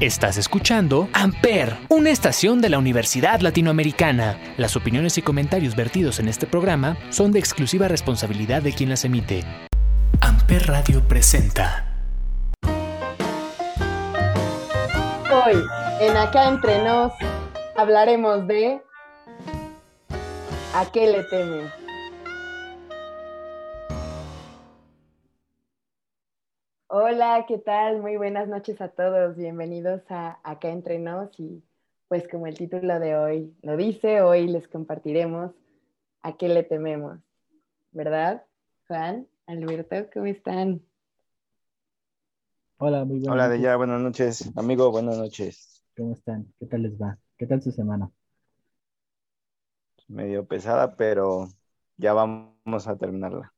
Estás escuchando Amper, una estación de la Universidad Latinoamericana. Las opiniones y comentarios vertidos en este programa son de exclusiva responsabilidad de quien las emite. Amper Radio presenta. Hoy, en Acá Entre Nos, hablaremos de ¿A qué le temes? Hola, ¿qué tal? Muy buenas noches a todos. Bienvenidos a Acá Entre Nos y pues como el título de hoy lo dice, hoy les compartiremos a qué le tememos. ¿Verdad? Juan, Alberto, ¿cómo están? Hola, muy buenas Hola, noches. Deya, buenas noches. Amigo, buenas noches. ¿Cómo están? ¿Qué tal les va? ¿Qué tal su semana? Medio pesada, pero ya vamos a terminarla.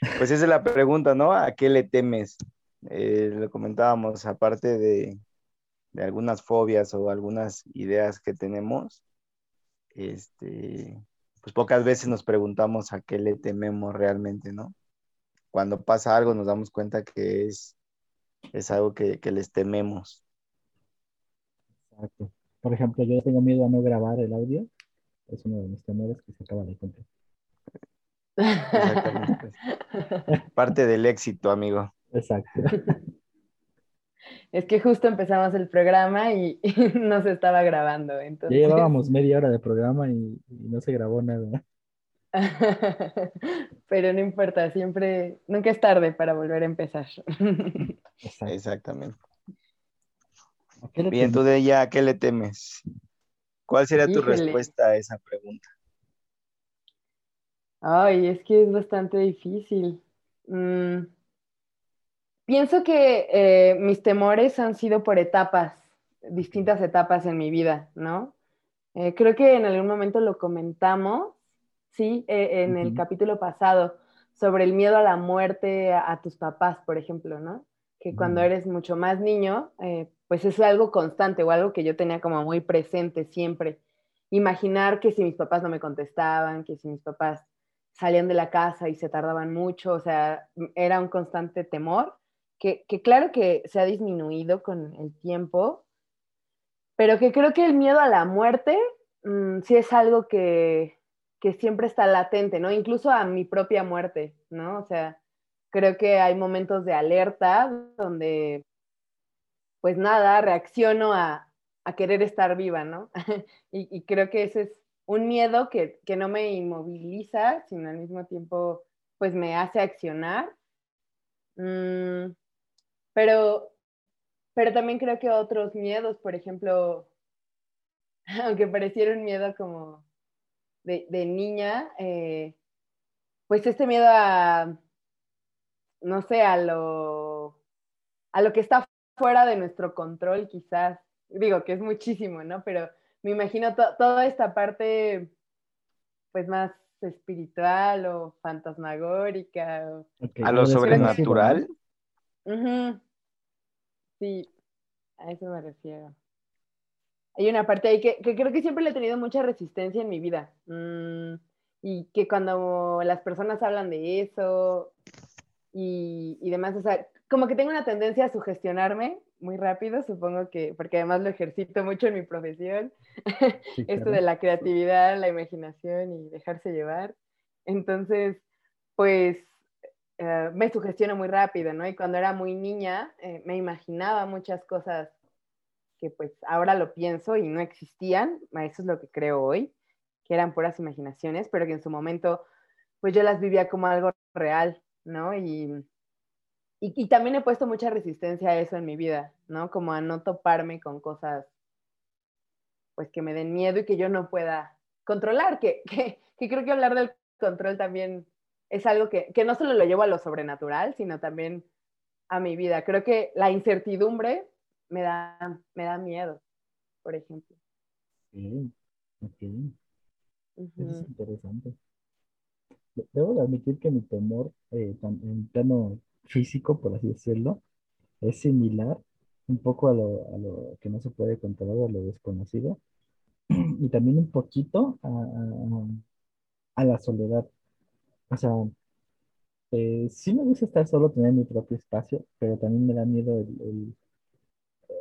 Pues esa es la pregunta, ¿no? ¿A qué le temes? Eh, lo comentábamos, aparte de, de algunas fobias o algunas ideas que tenemos, este, pues pocas veces nos preguntamos a qué le tememos realmente, ¿no? Cuando pasa algo nos damos cuenta que es, es algo que, que les tememos. Exacto. Por ejemplo, yo tengo miedo a no grabar el audio. Es uno de mis temores que se acaba de cumplir. Exactamente. Parte del éxito, amigo. Exacto. Es que justo empezamos el programa y, y no se estaba grabando, Ya llevábamos media hora de programa y, y no se grabó nada. Pero no importa, siempre, nunca es tarde para volver a empezar. Exactamente. ¿A qué le Bien, temes? tú de ella, ¿a qué le temes? ¿Cuál sería tu Híjole. respuesta a esa pregunta? Ay, es que es bastante difícil. Mm, pienso que eh, mis temores han sido por etapas, distintas etapas en mi vida, ¿no? Eh, creo que en algún momento lo comentamos, sí, eh, en el Ujú. capítulo pasado, sobre el miedo a la muerte a, a tus papás, por ejemplo, ¿no? Que cuando Mm. eres mucho más niño, eh, pues es algo constante o algo que yo tenía como muy presente siempre. Imaginar que si mis papás no me contestaban, que si mis papás salían de la casa y se tardaban mucho, o sea, era un constante temor, que, claro que se ha disminuido con el tiempo, pero que creo que el miedo a la muerte mm, sí es algo que, que siempre está latente, ¿no? Incluso a mi propia muerte, ¿no? O sea, creo que hay momentos de alerta donde, pues nada, reacciono a, a querer estar viva, ¿no? y, y creo que ese es un miedo que, que no me inmoviliza, sino al mismo tiempo, pues me hace accionar. Mm, pero, pero también creo que otros miedos, por ejemplo, aunque pareciera un miedo como de, de niña, eh, pues este miedo a, no sé, a lo, a lo que está fuera de nuestro control, quizás. Digo que es muchísimo, ¿no? Pero me imagino to- toda esta parte, pues más espiritual o fantasmagórica. o- ¿A lo sobrenatural? Ujú. Sí, a eso me refiero. Hay una parte ahí que, que creo que siempre le he tenido mucha resistencia en mi vida. Mm, y que cuando las personas hablan de eso y, y demás, o sea, como que tengo una tendencia a sugestionarme muy rápido, supongo que, porque además lo ejercito mucho en mi profesión, Sí, esto de la creatividad, la imaginación y dejarse llevar. Entonces, pues eh, me sugestiono muy rápido, ¿no? Y cuando era muy niña, eh, me imaginaba muchas cosas que pues ahora lo pienso y no existían, eso es lo que creo hoy, que eran puras imaginaciones, pero que en su momento pues yo las vivía como algo real, ¿no? Y, y, y también he puesto mucha resistencia a eso en mi vida, ¿no? Como a no toparme con cosas pues que me den miedo y que yo no pueda controlar, que, que, que creo que hablar del control también es algo que, que no solo lo llevo a lo sobrenatural, sino también a mi vida. Creo que la incertidumbre me da, me da miedo, por ejemplo. Ok, ok. Eso es interesante. De- Debo de admitir que mi temor, eh, en plano físico, por así decirlo, es similar un poco a lo, a lo que no se puede controlar, a lo desconocido, y también un poquito a, a- a la soledad. O sea, eh, sí me gusta estar solo, tener mi propio espacio, pero también me da miedo el, el-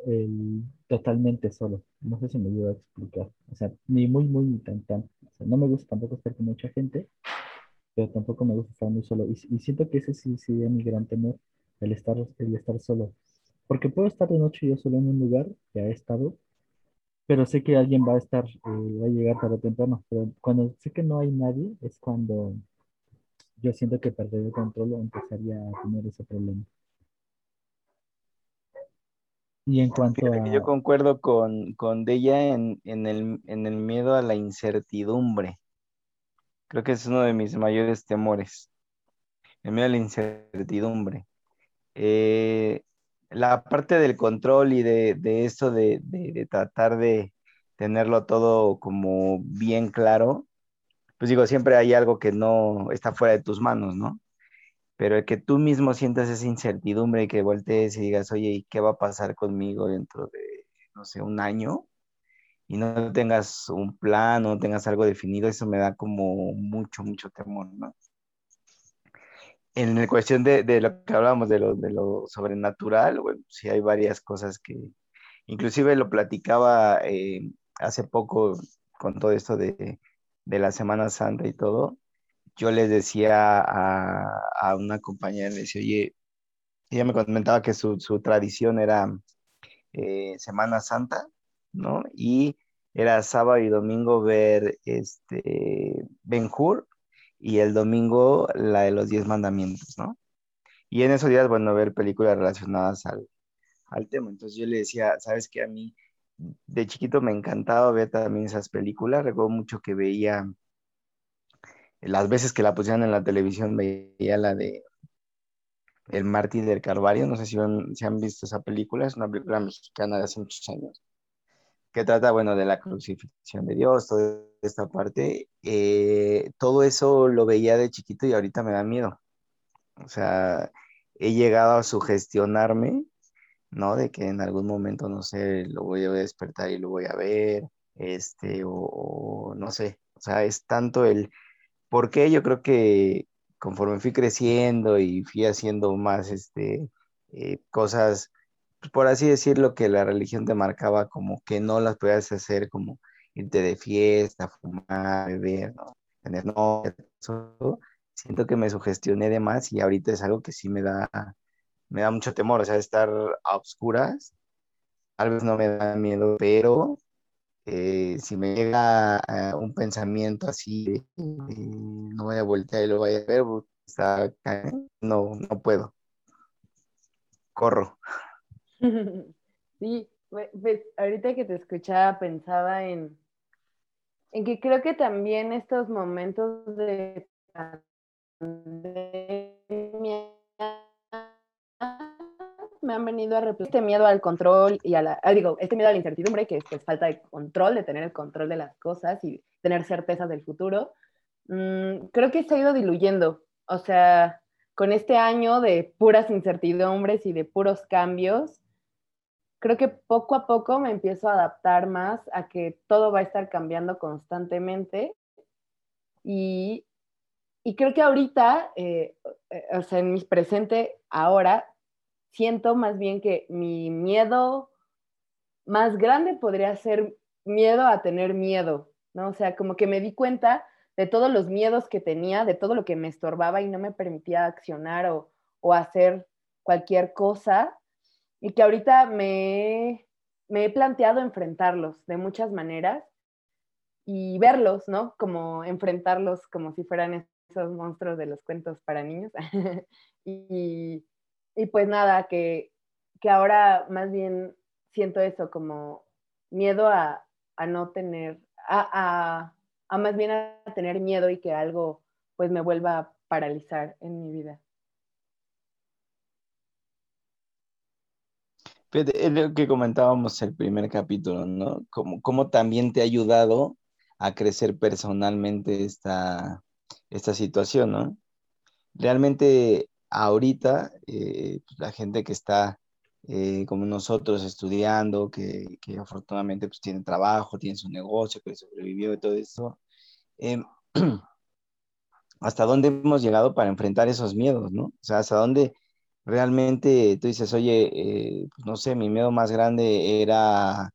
el totalmente solo. No sé si me ayuda a explicar. O sea, ni muy, muy, ni tan, tan. O sea, no me gusta tampoco estar con mucha gente, pero tampoco me gusta estar muy solo. Y, y siento que ese sí sería mi gran temor, el estar, el estar solo. Porque puedo estar de noche yo solo en un lugar, que he estado, pero sé que alguien va a estar, eh, va a llegar tarde o temprano. Pero cuando sé que no hay nadie, es cuando yo siento que perder el control empezaría a tener ese problema. Y en cuanto a... yo concuerdo con, con Deya en, en el, en el miedo a la incertidumbre. Creo que es uno de mis mayores temores. El miedo a la incertidumbre. Eh, la parte del control y de, de esto de, de- de tratar de tenerlo todo como bien claro, pues digo, siempre hay algo que no está fuera de tus manos, ¿no? Pero el que tú mismo sientas esa incertidumbre y que voltees y digas, oye, ¿y qué va a pasar conmigo dentro de, no sé, un año? Y no tengas un plan, no tengas algo definido, eso me da como mucho, mucho temor, ¿no? En la cuestión de, de lo que hablábamos de lo, de lo sobrenatural, bueno, sí hay varias cosas que, inclusive lo platicaba eh, hace poco con todo esto de, de la Semana Santa y todo, yo les decía a, a una compañera, le decía, oye, ella me comentaba que su, su tradición era eh, Semana Santa, ¿no? Y era sábado y domingo ver este Ben-Hur y el domingo la de los diez mandamientos, ¿no? Y en esos días, bueno, ver películas relacionadas al, al tema. Entonces yo le decía, ¿sabes qué? A mí de chiquito me encantaba ver también esas películas. Recuerdo mucho que veía, las veces que la pusieron en la televisión, veía la de El Mártir del Calvario. No sé si han, han visto esa película, es una película mexicana de hace muchos años, que trata, bueno, de la crucifixión de Dios, toda esta parte. Eh, todo eso lo veía de chiquito y ahorita me da miedo. O sea, he llegado a sugestionarme, ¿no? De que en algún momento, no sé, lo voy a despertar y lo voy a ver, este, o, no sé. O sea, es tanto el por qué yo creo que conforme fui creciendo y fui haciendo más, este, eh, cosas, pues, por así decirlo, que la religión te marcaba como que no las podías hacer, como irte de fiesta, fumar, beber, ¿no? Tener eso, siento que me sugestioné de más y ahorita es algo que sí me da, me da mucho temor, o sea, estar a oscuras, tal vez no me da miedo, pero eh, si me llega eh, un pensamiento así, eh, no voy a voltear y lo voy a ver, pues, está ca- no, no puedo, corro. Sí, pues pues, ahorita que te escuchaba pensaba en, en que creo que también estos momentos de pandemia me han venido a repetir este miedo al control y a la, ah, digo, este miedo a la incertidumbre, que es pues, falta de control, de tener el control de las cosas y tener certezas del futuro, mm, creo que se ha ido diluyendo. O sea, con este año de puras incertidumbres y de puros cambios, creo que poco a poco me empiezo a adaptar más a que todo va a estar cambiando constantemente y, y creo que ahorita, eh, eh, o sea, en mi presente ahora, siento más bien que mi miedo más grande podría ser miedo a tener miedo, ¿no? O sea, como que me di cuenta de todos los miedos que tenía, de todo lo que me estorbaba y no me permitía accionar o, o hacer cualquier cosa, y que ahorita me, me he planteado enfrentarlos de muchas maneras y verlos, ¿no? Como enfrentarlos como si fueran esos monstruos de los cuentos para niños. y, y pues nada, que, que ahora más bien siento eso como miedo a, a no tener, a, a, más bien a tener miedo y que algo pues me vuelva a paralizar en mi vida. Es lo que comentábamos el primer capítulo, ¿no? Como, como también te ha ayudado a crecer personalmente esta, esta situación, ¿no? Realmente ahorita eh, pues, la gente que está eh, como nosotros estudiando, que, que afortunadamente pues tiene trabajo, tiene su negocio, que sobrevivió y todo eso, eh, hasta dónde hemos llegado para enfrentar esos miedos, ¿no? O sea, hasta dónde realmente tú dices, oye, eh, pues, no sé, mi miedo más grande era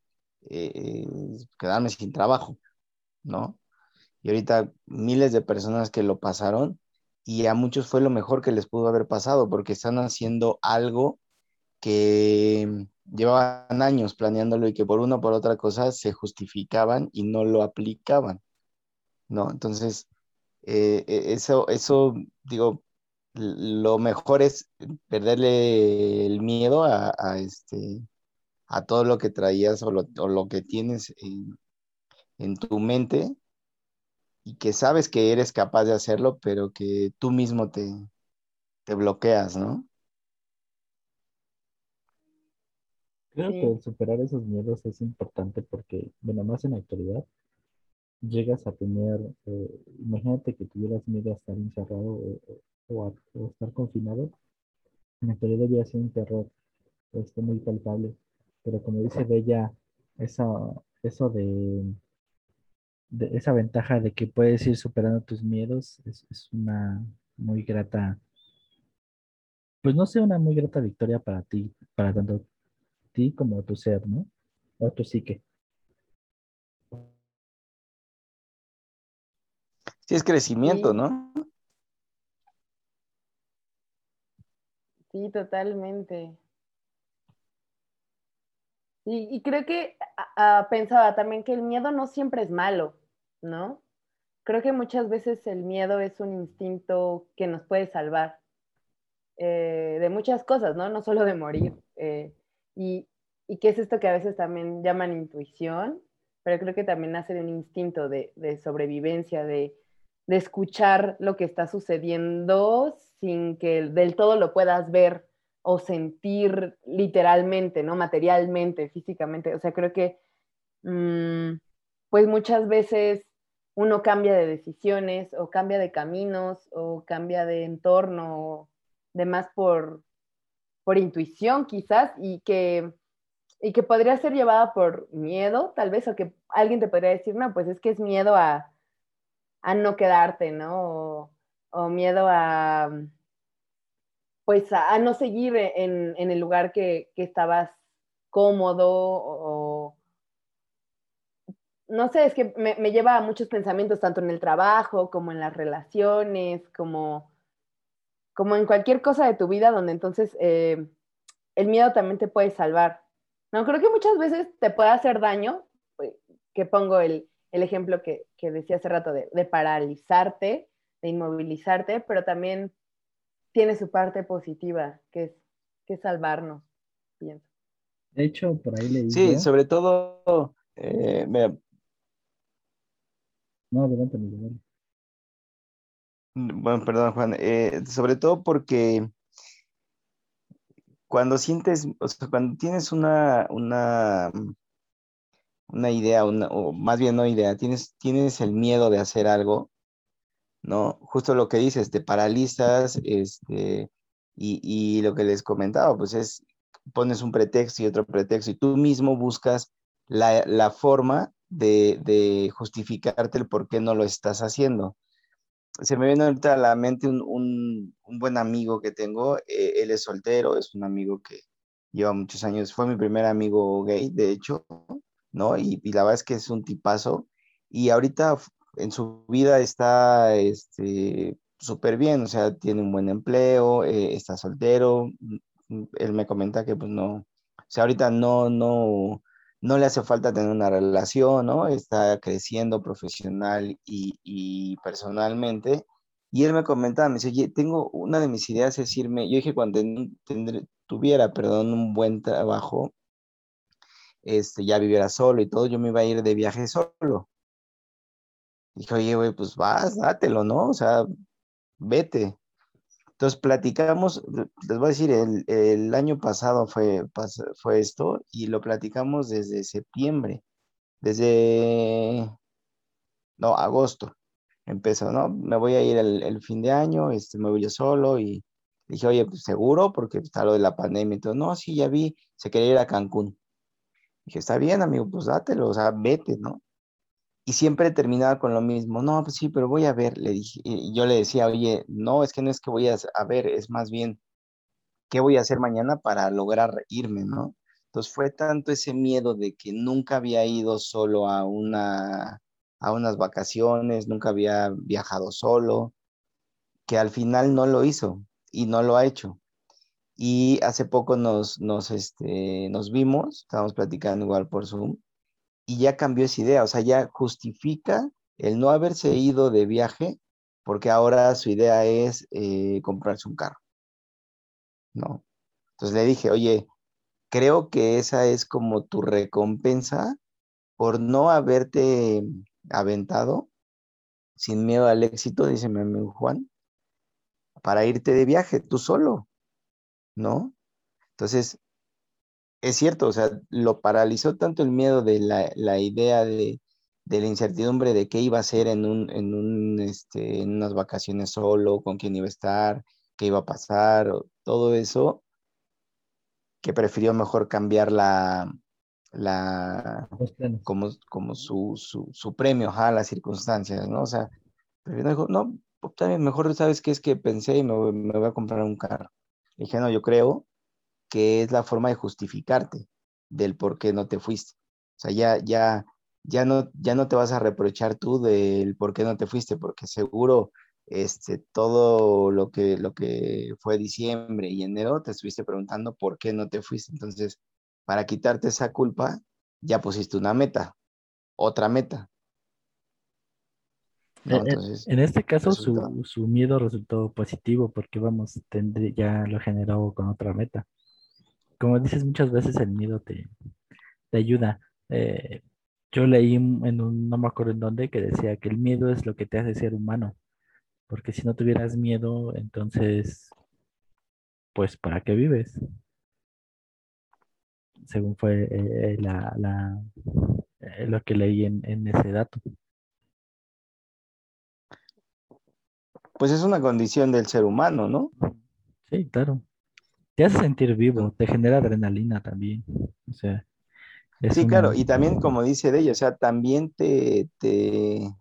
quedarme sin trabajo, ¿no? Y ahorita miles de personas que lo pasaron y a muchos fue lo mejor que les pudo haber pasado porque están haciendo algo que llevaban años planeándolo y que por una o por otra cosa se justificaban y no lo aplicaban, ¿no? Entonces, eh, e, eso, eso, digo, lo mejor es perderle el miedo a, este, a todo lo que traías o lo, que tienes en, en, tu mente y que sabes que eres capaz de hacerlo, pero que tú mismo te, te bloqueas, ¿no? Creo que superar esos miedos es importante porque, bueno, más en la actualidad, llegas a tener, eh, imagínate que tuvieras miedo a estar encerrado o, a, estar confinado, en la actualidad ya sido un terror este, muy palpable, pero como dice Bella, esa, eso de, de, esa ventaja de que puedes ir superando tus miedos es, es una muy grata, pues no sé, una muy grata victoria para ti, para tanto ti como tu ser, ¿no? O tu psique. Sí, es crecimiento, ¿no? Sí, totalmente. Y, creo que pensaba también que el miedo no siempre es malo, ¿no? Creo que muchas veces el miedo es un instinto que nos puede salvar eh, de muchas cosas, ¿no? No solo de morir. Eh, y, y qué es esto que a veces también llaman intuición, pero creo que también nace de un instinto de, sobrevivencia, de, escuchar lo que está sucediendo sin que del todo lo puedas ver o sentir literalmente, ¿no? Materialmente, físicamente. O sea, creo que mm, pues muchas veces uno cambia de decisiones o cambia de caminos o cambia de entorno o demás por, por intuición quizás y que, y que podría ser llevada por miedo, tal vez, o que alguien te podría decir, no, pues es que es miedo a, no quedarte, ¿no? O, miedo a, pues a, no seguir en, el lugar que, estabas cómodo o, no sé, es que me, lleva a muchos pensamientos, tanto en el trabajo como en las relaciones, como como en cualquier cosa de tu vida donde entonces eh, el miedo también te puede salvar. No, creo que muchas veces te puede hacer daño, eh, que pongo el, ejemplo que, decía hace rato de, paralizarte, de inmovilizarte, pero también tiene su parte positiva, que es, que salvarnos, pienso. De hecho, por ahí le Sí, sobre todo, eh, No, adelante. Bueno, perdón, Juan. Eh, sobre todo porque cuando sientes, o sea, cuando tienes una, una, una idea, o más bien no idea, tienes, tienes el miedo de hacer algo, ¿no? Justo lo que dices, te paralizas, este, y, y lo que les comentaba, pues es, pones un pretexto y otro pretexto, y tú mismo buscas la, la forma de, justificarte el por qué no lo estás haciendo se me viene ahorita a la mente un, buen amigo que tengo. Eh, él es soltero, es un amigo que lleva muchos años. Fue mi primer amigo gay, de hecho, ¿no? Y, la verdad es que es un tipazo. Y ahorita en su vida está este, súper bien, o sea, tiene un buen empleo, eh, está soltero. Él me comenta que pues no, o sea, ahorita no, no, no le hace falta tener una relación, ¿no? Está creciendo profesional y, personalmente. Y él me comentaba, me dice, oye, tengo una de mis ideas es irme, yo dije cuando tuviera, perdón, un buen trabajo, este, ya viviera solo y todo, yo me iba a ir de viaje solo. Dije, oye, güey, pues vas, dátelo, ¿no? O sea, vete. Entonces platicamos, les voy a decir, el, año pasado fue, esto y lo platicamos desde septiembre, desde, no, agosto empezó, ¿no? Me voy a ir el, fin de año, este, me voy yo solo y dije, oye, pues seguro, porque está lo de la pandemia todo, no, sí, ya vi, se quería ir a Cancún. Dije, está bien, amigo, pues dátelo, o sea, vete, ¿no? Y siempre terminaba con lo mismo, no, pues sí, pero voy a ver, le dije, y yo le decía, oye, no, es que no es que voy a, ver, es más bien, ¿qué voy a hacer mañana para lograr irme, no? Entonces fue tanto ese miedo de que nunca había ido solo a una a unas vacaciones, nunca había viajado solo, que al final no lo hizo y no lo ha hecho. Y hace poco nos, nos, este, nos vimos, estábamos platicando igual por Zoom, y ya cambió esa idea, o sea, ya justifica el no haberse ido de viaje porque ahora su idea es eh, comprarse un carro. ¿No? Entonces le dije, oye, creo que esa es como tu recompensa por no haberte aventado sin miedo al éxito, dice mi amigo Juan, para irte de viaje tú solo, ¿no? Entonces, es cierto, o sea, lo paralizó tanto el miedo de la, idea de, la incertidumbre de qué iba a hacer en, un, en, un, este, en unas vacaciones solo, con quién iba a estar, qué iba a pasar, todo eso, que prefirió mejor cambiar la, la como, como su, su, premio a las circunstancias, ¿no? O sea, dijo, no, también mejor sabes qué es que pensé y me, me voy a comprar un carro. dije, no, yo creo que es la forma de justificarte del por qué no te fuiste. O sea, ya, ya, ya no, ya no te vas a reprochar tú del por qué no te fuiste, porque seguro este, todo lo que, lo que fue diciembre y enero te estuviste preguntando por qué no te fuiste. Entonces, para quitarte esa culpa, ya pusiste una meta, otra meta. Eh, eh, en este caso, su, miedo resultó positivo porque, vamos, tendré, ya lo generó con otra meta como dices muchas veces, el miedo te, ayuda. Eh, yo leí en un, no me acuerdo en dónde, que decía que el miedo es lo que te hace ser humano. Porque si no tuvieras miedo, entonces, pues, ¿para qué vives? Según fue eh, la, eh, lo que leí en, en ese dato. Pues es una condición del ser humano, ¿no? Sí, claro. Te hace sentir vivo, te genera adrenalina también. O sea, sí, claro, y también como dice de ella, o sea, también te, te,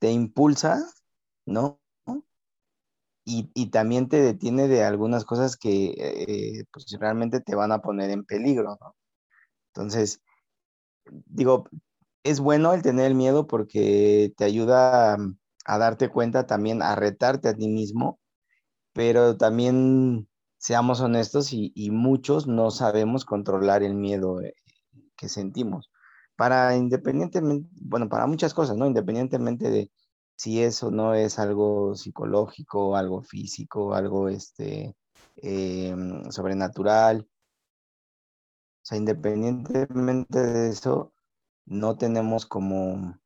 impulsa, ¿no? Y, también te detiene de algunas cosas que eh, pues, realmente te van a poner en peligro, ¿no? Entonces, digo, es bueno el tener el miedo porque te ayuda a, a darte cuenta también, a retarte a ti mismo, pero también seamos honestos, y, muchos no sabemos controlar el miedo eh, que sentimos. Para independientemente, bueno, para muchas cosas, ¿no? Independientemente de si eso no es algo psicológico, algo físico, algo este, em, sobrenatural. O sea, independientemente de eso, no tenemos como,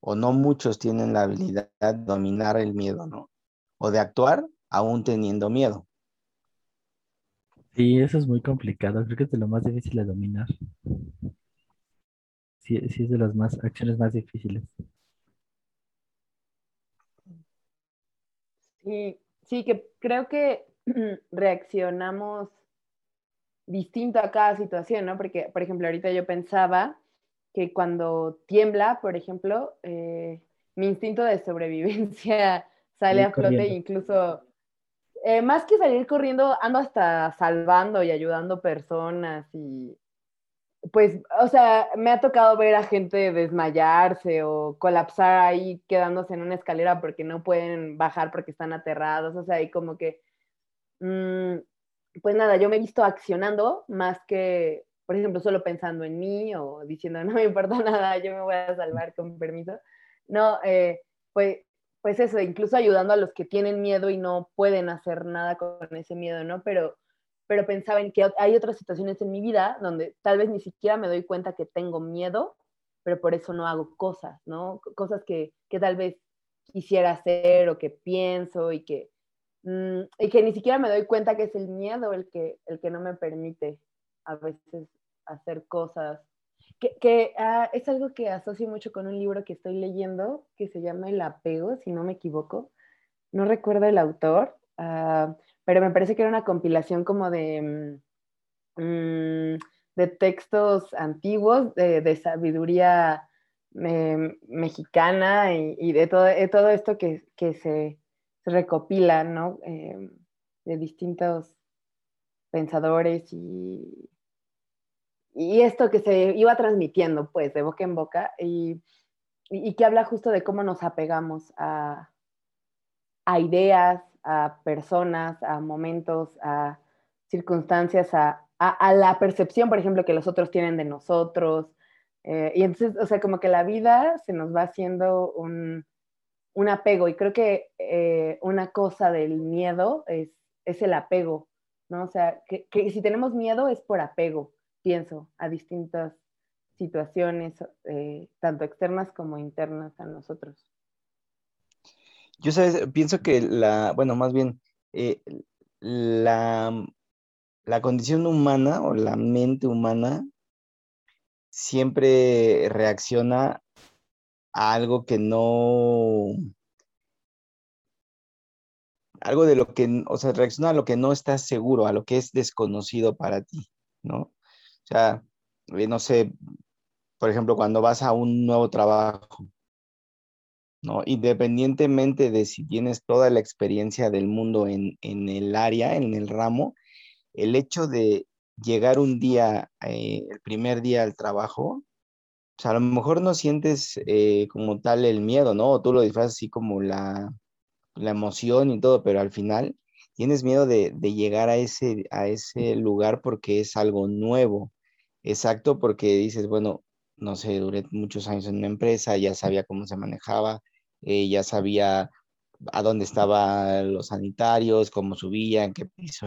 o no muchos tienen la habilidad de dominar el miedo, ¿no? O de actuar aún teniendo miedo. Sí, eso es muy complicado. Creo que es de lo más difícil de dominar. Sí, sí es de las más acciones más difíciles. Sí, sí, que creo que reaccionamos distinto a cada situación, ¿no? Porque, por ejemplo, ahorita yo pensaba que cuando tiembla, por ejemplo, eh, mi instinto de sobrevivencia sale a flote e incluso eh, más que salir corriendo, ando hasta salvando y ayudando personas y pues, o sea, me ha tocado ver a gente desmayarse o colapsar ahí quedándose en una escalera porque no pueden bajar porque están aterrados, o sea, y como que, mm, pues nada, yo me he visto accionando más que, por ejemplo, solo pensando en mí o diciendo, no me importa nada, yo me voy a salvar con permiso. No, eh, pues pues eso, incluso ayudando a los que tienen miedo y no pueden hacer nada con ese miedo, ¿no? Pero, pero pensaba en que hay otras situaciones en mi vida donde tal vez ni siquiera me doy cuenta que tengo miedo, pero por eso no hago cosas, ¿no? Cosas que, tal vez quisiera hacer o que pienso y que, mm, y que ni siquiera me doy cuenta que es el miedo el que, el que no me permite a veces hacer cosas que, ah, es algo que asocio mucho con un libro que estoy leyendo que se llama El apego, si no me equivoco. No recuerdo el autor, ah, pero me parece que era una compilación como de, mm, mm, de textos antiguos, de, sabiduría mexicana y, de, todo, todo esto que, se, recopila, ¿no? Eh, de distintos pensadores y, y esto que se iba transmitiendo, pues, de boca en boca, y, y que habla justo de cómo nos apegamos a, a ideas, a personas, a momentos, a circunstancias, a, a, la percepción, por ejemplo, que los otros tienen de nosotros. Eh, y entonces, o sea, como que la vida se nos va haciendo un, un apego. Y creo que eh, una cosa del miedo es, es, el apego, ¿no? O sea, que, que, si tenemos miedo es por apego, pienso, a distintas situaciones, eh, tanto externas como internas a nosotros. Yo sabes, pienso que la, bueno, más bien, eh, la, la condición humana o la mente humana siempre reacciona a algo que no, algo de lo que, o sea, reacciona a lo que no estás seguro, a lo que es desconocido para ti, ¿no? Sea, eh, no sé, por ejemplo, cuando vas a un nuevo trabajo, ¿no? Independientemente de si tienes toda la experiencia del mundo en, el área, en el ramo, el hecho de llegar un día, eh, el primer día al trabajo, o sea, a lo mejor no sientes eh, como tal el miedo, ¿no? O tú lo disfrazas así como la, emoción y todo, pero al final tienes miedo de, de, llegar a ese, a ese lugar porque es algo nuevo. Exacto, porque dices, bueno, no sé, duré muchos años en una empresa, ya sabía cómo se manejaba, eh, ya sabía a dónde estaban los sanitarios, cómo subían, qué piso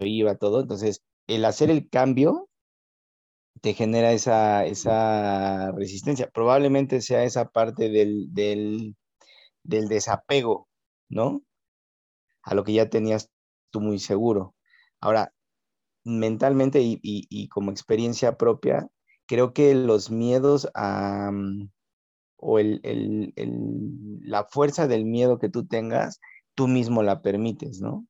iba, todo. Entonces, el hacer el cambio te genera esa, esa resistencia. Probablemente sea esa parte del, del, del desapego, ¿no? A lo que ya tenías tú muy seguro. Ahora, mentalmente y, y, como experiencia propia, creo que los miedos a, mm, o el, la fuerza del miedo que tú tengas, tú mismo la permites, ¿no?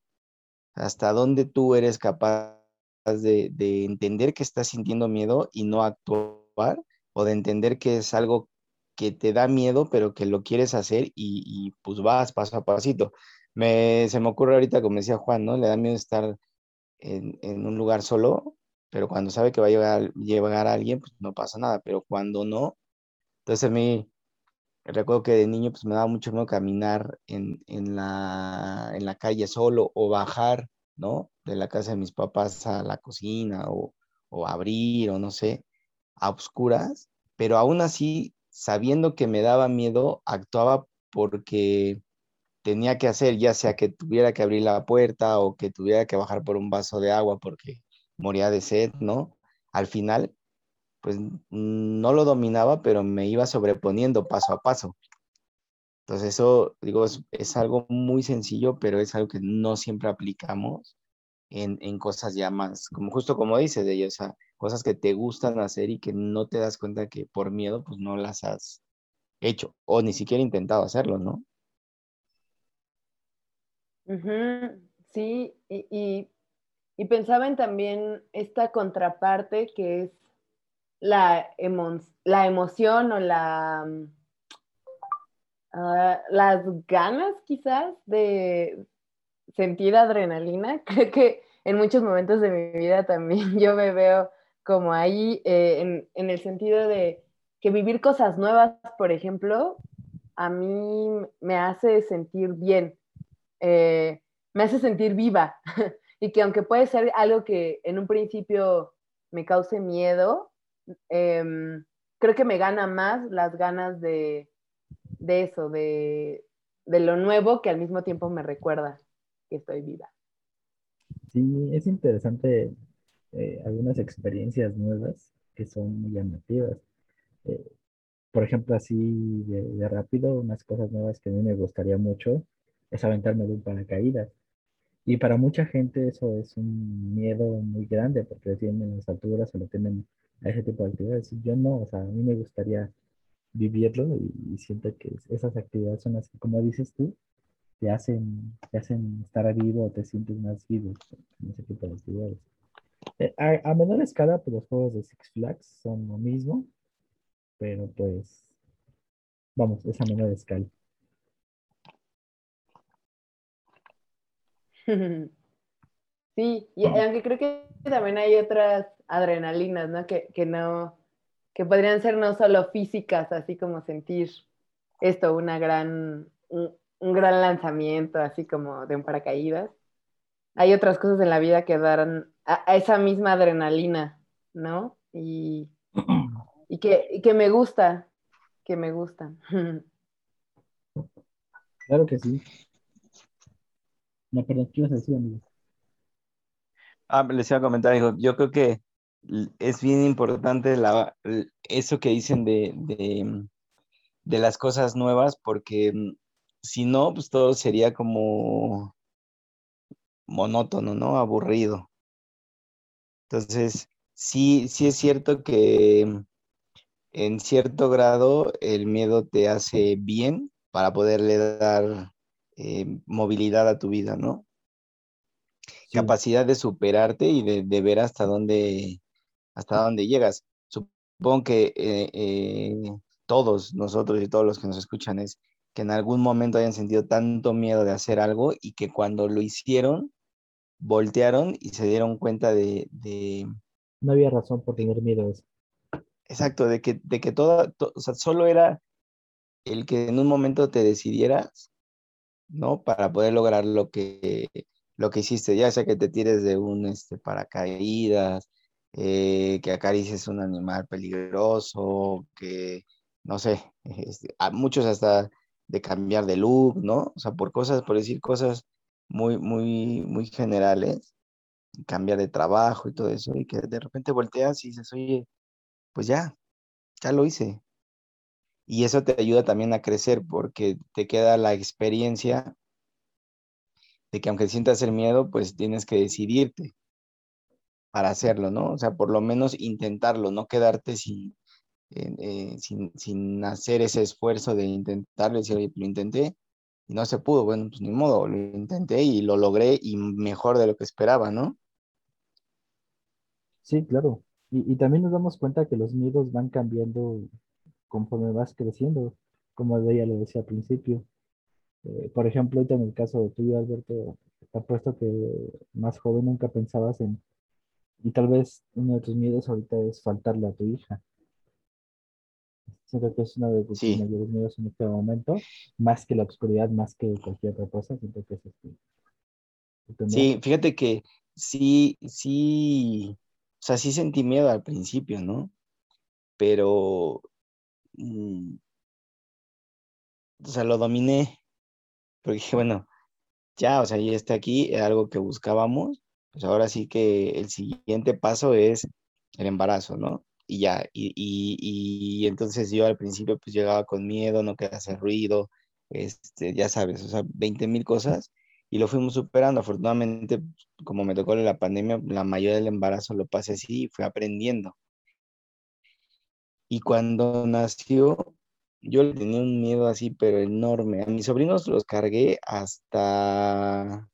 Hasta dónde tú eres capaz de, de entender que estás sintiendo miedo y no actuar, o de entender que es algo que te da miedo, pero que lo quieres hacer y, y pues vas paso a pasito. Me, se me ocurre ahorita, como decía Juan, ¿no? Le da miedo estar en, un lugar solo, pero cuando sabe que va a llegar, llegar a alguien, pues no pasa nada, pero cuando no, entonces a mí Recuerdo que de niño pues me daba mucho miedo caminar en, en, la, en la calle solo o bajar, ¿no? De la casa de mis papás a la cocina o, o abrir o no sé, a oscuras, pero aún así, sabiendo que me daba miedo, actuaba porque tenía que hacer, ya sea que tuviera que abrir la puerta o que tuviera que bajar por un vaso de agua porque moría de sed, ¿no? Al final pues no lo dominaba, pero me iba sobreponiendo paso a paso. Entonces eso, digo, es, algo muy sencillo, pero es algo que no siempre aplicamos en, cosas ya más, como justo como dices de o sea, cosas que te gustan hacer y que no te das cuenta que por miedo, pues no las has hecho o ni siquiera intentado hacerlo, ¿no? Sí, y, y pensaba en también esta contraparte que es la, la emoción o la, ah, las ganas quizás de sentir adrenalina. Creo que en muchos momentos de mi vida también yo me veo como ahí eh, en, el sentido de que vivir cosas nuevas, por ejemplo, a mí me hace sentir bien, eh, me hace sentir viva y que aunque puede ser algo que en un principio me cause miedo, Em, creo que me gana más las ganas de, eso, de, lo nuevo que al mismo tiempo me recuerda que estoy viva. Sí, es interesante eh, algunas experiencias nuevas que son muy llamativas. Eh, por ejemplo, así de, rápido, unas cosas nuevas que a mí me gustaría mucho es aventarme de un paracaídas. Y para mucha gente eso es un miedo muy grande porque tienen las alturas o lo tienen a ese tipo de actividades. Yo no, o sea, a mí me gustaría vivirlo y, siento que esas actividades son las que, como dices tú, te hacen, te hacen estar vivo o te sientes más vivo en ese tipo de actividades. Eh, a, menor escala, pues los juegos de Six Flags son lo mismo, pero pues, vamos, es a menor escala. Sí, y aunque creo que también hay otras adrenalinas, ¿no? Que, que no, que podrían ser no solo físicas, así como sentir esto, una gran, un, gran lanzamiento, así como de un paracaídas. Hay otras cosas en la vida que dan a, esa misma adrenalina, ¿no? Y, y, que, y que me gusta, que me gustan. Claro que sí. No, perdón, ¿qué ibas a? Ah, les iba a comentar, digo, yo creo que es bien importante eso que dicen de, de, las cosas nuevas, porque mm, si no, pues todo sería como monótono, ¿no? Aburrido. Entonces, sí, sí es cierto que mm, en cierto grado el miedo te hace bien para poderle dar eh, movilidad a tu vida, ¿no? Capacidad de superarte y de, ver hasta dónde, hasta dónde llegas. Supongo que eh, eh, todos nosotros y todos los que nos escuchan es que en algún momento hayan sentido tanto miedo de hacer algo y que cuando lo hicieron, voltearon y se dieron cuenta de... no había razón por tener miedo a eso. Exacto, de que, de que todo, o sea, solo era el que en un momento te decidieras, ¿no? Para poder lograr lo que, lo que hiciste, ya sea que te tires de un este, paracaídas, eh, que acaricies un animal peligroso, que, no sé, este, a muchos hasta de cambiar de look, ¿no? O sea, por cosas, por decir cosas muy, muy, muy generales, cambiar de trabajo y todo eso, y que de repente volteas y dices, oye, pues ya, ya lo hice. Y eso te ayuda también a crecer porque te queda la experiencia de que aunque sientas el miedo, pues tienes que decidirte para hacerlo, ¿no? O sea, por lo menos intentarlo, no quedarte sin, eh, sin, hacer ese esfuerzo de intentarlo y decir, oye, lo intenté y no se pudo, bueno, pues ni modo, lo intenté y lo logré y mejor de lo que esperaba, ¿no? Sí, claro. Y, también nos damos cuenta que los miedos van cambiando conforme vas creciendo, como ella lo decía al principio. Eh, por ejemplo, ahorita en el caso de tuyo, Alberto, te apuesto que más joven nunca pensabas en, y tal vez uno de tus miedos ahorita es faltarle a tu hija. Siento que es uno de tus mayores miedos en este momento, más que la oscuridad, más que cualquier otra cosa, siento que es este. Sí, fíjate que sí, sí, o sea, sí sentí miedo al principio, ¿no? Pero, mm, o sea, lo dominé, porque dije, bueno, ya, o sea, ya está aquí, era algo que buscábamos, pues ahora sí que el siguiente paso es el embarazo, ¿no? Y ya, y, y, entonces yo al principio pues llegaba con miedo, no quería hacer ruido, este, ya sabes, o sea, 20 mil cosas, y lo fuimos superando. Afortunadamente, como me tocó la pandemia, la mayoría del embarazo lo pasé así y fui aprendiendo. Y cuando nació, yo le tenía un miedo así, pero enorme. A mis sobrinos los cargué hasta,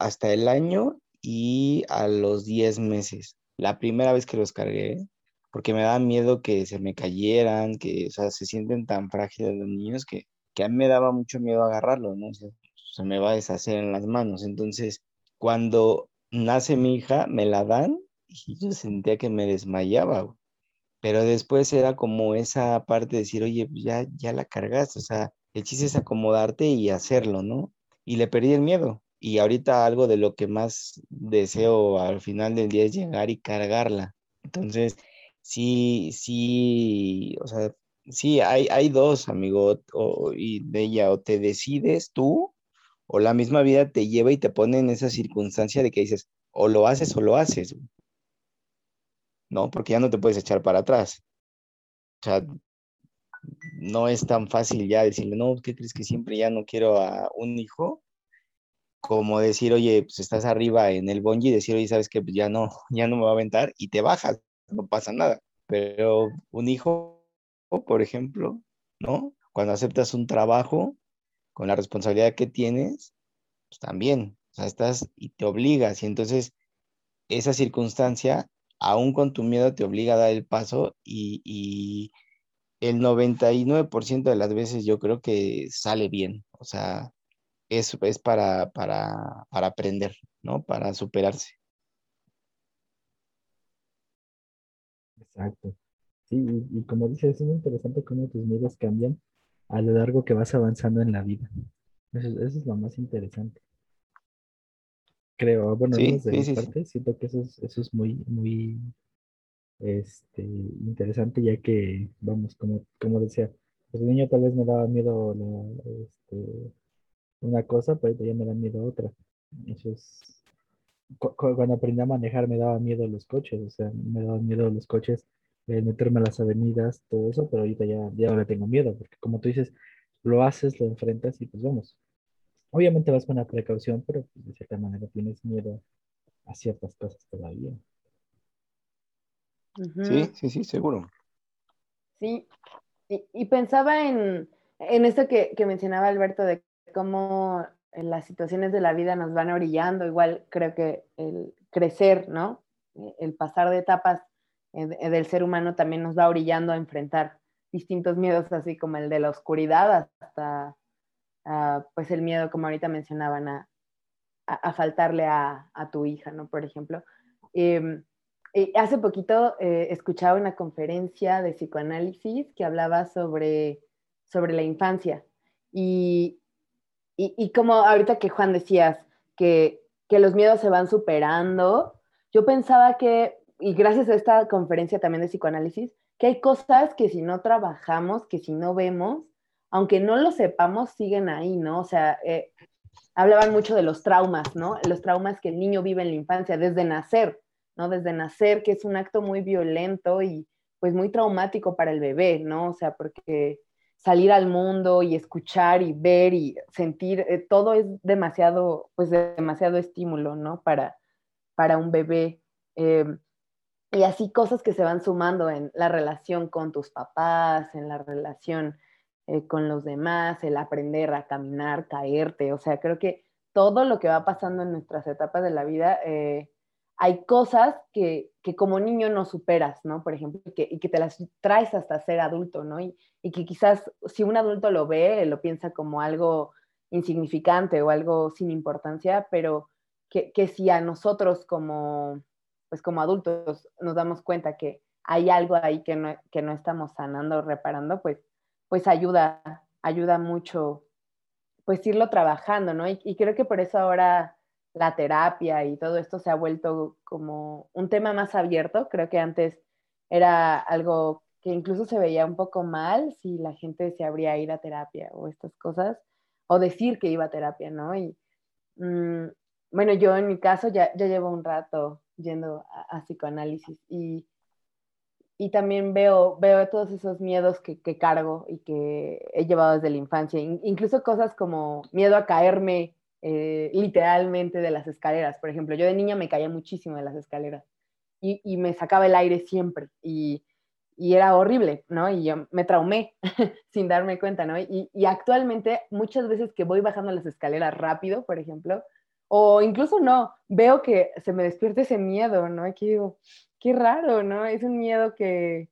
hasta el año y a los 10 meses. La primera vez que los cargué, porque me daba miedo que se me cayeran, que, o sea, se sienten tan frágiles los niños que, que a mí me daba mucho miedo agarrarlos, ¿no? se me va a deshacer en las manos. Entonces, cuando nace mi hija, me la dan y yo sentía que me desmayaba pero después era como esa parte de decir, oye, pues ya, ya la cargaste, o sea, el chiste es acomodarte y hacerlo, ¿no? Y le perdí el miedo. Y ahorita algo de lo que más deseo al final del día es llegar y cargarla. Entonces, sí, sí, o sea, sí, hay, hay dos, amigo, o, y de ella, o te decides tú, o la misma vida te lleva y te pone en esa circunstancia de que dices, o lo haces o lo haces. ¿No? Porque ya no te puedes echar para atrás. O sea, no es tan fácil ya decirle, no, ¿qué crees que siempre ya no quiero a un hijo? Como decir, oye, pues estás arriba en el bungee y decir, oye, sabes que pues ya no, ya no me va a aventar y te bajas, no pasa nada. Pero un hijo, por ejemplo, ¿no? Cuando aceptas un trabajo con la responsabilidad que tienes, pues también, o sea, estás y te obligas y entonces esa circunstancia aún con tu miedo te obliga a dar el paso y, el 99% de las veces yo creo que sale bien. O sea, es, es para, para, aprender, ¿no? Para superarse. Exacto. Sí, y, como dices, es muy interesante cómo tus miedos cambian a lo largo que vas avanzando en la vida. Eso, es lo más interesante. Creo, bueno, de mi parte, siento que eso es, eso es muy, muy este, interesante, ya que, vamos, como, como decía, pues el niño tal vez me daba miedo este, una cosa, pero ya me da miedo otra. Eso es, cuando aprendí a manejar me daba miedo los coches, o sea, me daba miedo los coches, meterme a las avenidas, todo eso, pero ahorita ya, ya no le tengo miedo, porque como tú dices, lo haces, lo enfrentas y pues vamos. Obviamente vas con la precaución, pero pues, de cierta manera tienes miedo a ciertas cosas todavía. Sí, sí, sí, seguro. Sí, y, pensaba en, en esto que, que, mencionaba Alberto, de cómo las situaciones de la vida nos van orillando, igual creo que el crecer, ¿no? El pasar de etapas eh, del ser humano también nos va orillando a enfrentar distintos miedos, así como el de la oscuridad, hasta ah, pues el miedo, como ahorita mencionaban, a, faltarle a, tu hija, ¿no? Por ejemplo. Em, hace poquito eh, escuchaba una conferencia de psicoanálisis que hablaba sobre, sobre la infancia y, y, como ahorita que Juan decías que, que los miedos se van superando, yo pensaba que, y gracias a esta conferencia también de psicoanálisis, que hay cosas que si no trabajamos, que si no vemos, aunque no lo sepamos, siguen ahí, ¿no? O sea, eh, hablaban mucho de los traumas, ¿no? Los traumas que el niño vive en la infancia desde nacer, ¿no? Desde nacer, que es un acto muy violento y pues muy traumático para el bebé, ¿no? O sea, porque salir al mundo y escuchar y ver y sentir, eh, todo es demasiado, pues demasiado estímulo, ¿no? Para, para un bebé. Em, y así cosas que se van sumando en la relación con tus papás, en la relación eh, con los demás, el aprender a caminar, caerte, o sea, creo que todo lo que va pasando en nuestras etapas de la vida eh, hay cosas que, como niño no superas, ¿no? Por ejemplo, y que te las traes hasta ser adulto, ¿no? Y, que quizás si un adulto lo ve, lo piensa como algo insignificante o algo sin importancia, pero que, si a nosotros como, pues como adultos nos damos cuenta que hay algo ahí que no, que no estamos sanando o reparando, pues, pues ayuda, ayuda mucho, pues irlo trabajando, ¿no? y creo que por eso ahora la terapia y todo esto se ha vuelto como un tema más abierto. Creo que antes era algo que incluso se veía un poco mal si la gente se abría a ir a terapia o estas cosas, o decir que iba a terapia, ¿no? Y mm, bueno, yo en mi caso ya, ya llevo un rato yendo a, psicoanálisis y, y, también veo, veo todos esos miedos que, que, cargo y que he llevado desde la infancia, incluso cosas como miedo a caerme eh, literalmente de las escaleras. Por ejemplo, yo de niña me caía muchísimo de las escaleras y, me sacaba el aire siempre y, era horrible, ¿no? Y yo me traumé sin darme cuenta, ¿no? Y, actualmente muchas veces que voy bajando las escaleras rápido, por ejemplo, o incluso no, veo que se me despierta ese miedo, ¿no? Aquí digo, qué raro, ¿no? Es un miedo que,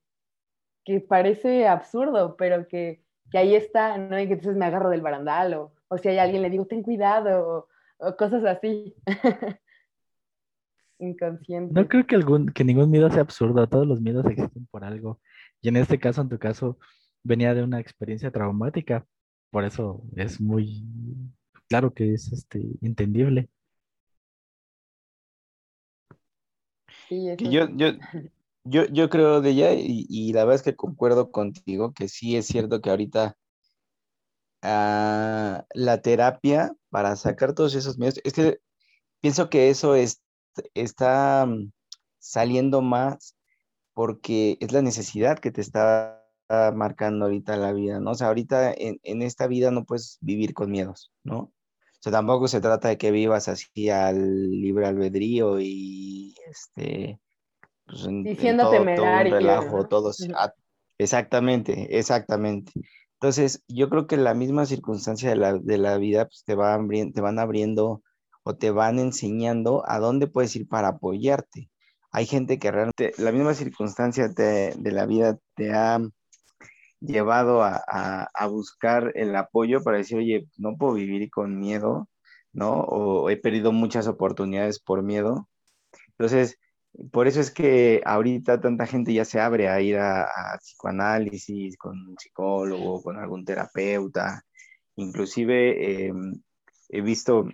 que parece absurdo, pero que, que ahí está, ¿no? Y que entonces me agarro del barandal o, o si hay alguien le digo, ten cuidado, o, cosas así. Inconsciente. No creo que, algún, que ningún miedo sea absurdo, todos los miedos existen por algo. Y en este caso, en tu caso, venía de una experiencia traumática, por eso es muy claro que es este, entendible. Sí, yo, yo, yo, yo creo de ella y, y, la verdad es que concuerdo contigo que sí es cierto que ahorita la terapia para sacar todos esos miedos. Es que pienso que eso es, está mm, saliendo más porque es la necesidad que te está marcando ahorita la vida, ¿no? O sea, ahorita en, esta vida no puedes vivir con miedos, ¿no? Sea, tampoco se trata de que vivas así al libre albedrío y este... Pues, Diciendo temerario. relajo, todos. Exactamente, exactamente. Entonces, yo creo que la misma circunstancia de la, vida pues, te, va te van abriendo o te van enseñando a dónde puedes ir para apoyarte. Hay gente que realmente la misma circunstancia de la vida te ha llevado a, buscar el apoyo para decir, oye, no puedo vivir con miedo ¿no? O he perdido muchas oportunidades por miedo. Entonces, por eso es que ahorita tanta gente ya se abre a ir a, psicoanálisis con un psicólogo, con algún terapeuta. Inclusive em, he visto,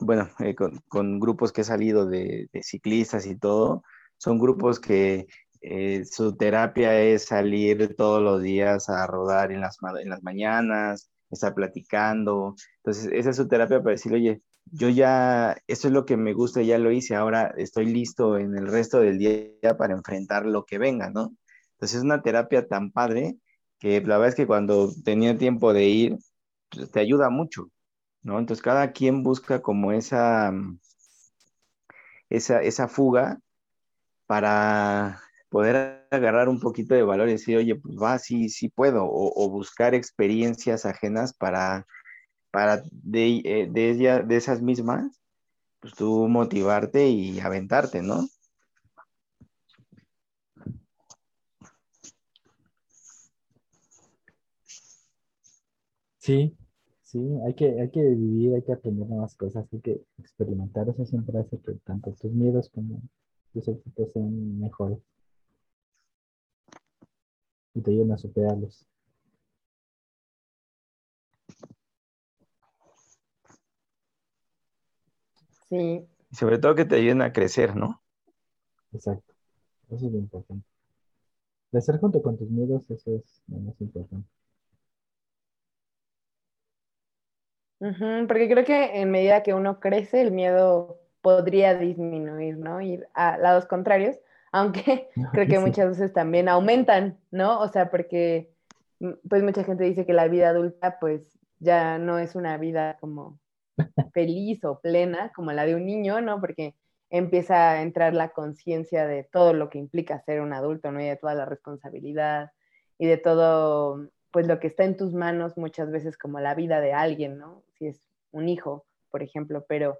bueno, eh, con, grupos que he salido de, ciclistas y todo, son grupos que eh, su terapia es salir todos los días a rodar en las, en las mañanas, estar platicando. Entonces, esa es su terapia para decirle, oye, yo ya, esto es lo que me gusta, ya lo hice, ahora estoy listo en el resto del día para enfrentar lo que venga, ¿no? Entonces es una terapia tan padre que la verdad es que cuando tenía tiempo de ir, pues, te ayuda mucho, ¿no? Entonces cada quien busca como esa, esa, esa fuga para poder agarrar un poquito de valor y decir, oye, pues va, sí, sí puedo, o buscar experiencias ajenas para para de, eh, de, esas mismas, pues tú motivarte y aventarte, ¿no? Sí, sí, hay que, hay que vivir, hay que aprender nuevas cosas, hay que experimentar. Eso siempre hace que tanto tus miedos como tus éxitos sean mejores. Y te ayuden a superarlos. Sí. Y sobre todo que te ayuden a crecer, ¿no? Exacto. Eso es lo importante. Crecer junto con tus miedos, eso es lo más importante. porque creo que en medida que uno crece, el miedo podría disminuir, ¿no? Ir a lados contrarios, aunque creo que muchas veces también aumentan, ¿no? O sea, porque mm, pues mucha gente dice que la vida adulta pues ya no es una vida como feliz o plena como la de un niño, ¿no? Porque empieza a entrar la conciencia de todo lo que implica ser un adulto, ¿no? Y de toda la responsabilidad y de todo, pues lo que está en tus manos muchas veces como la vida de alguien, ¿no? Si es un hijo, por ejemplo, pero,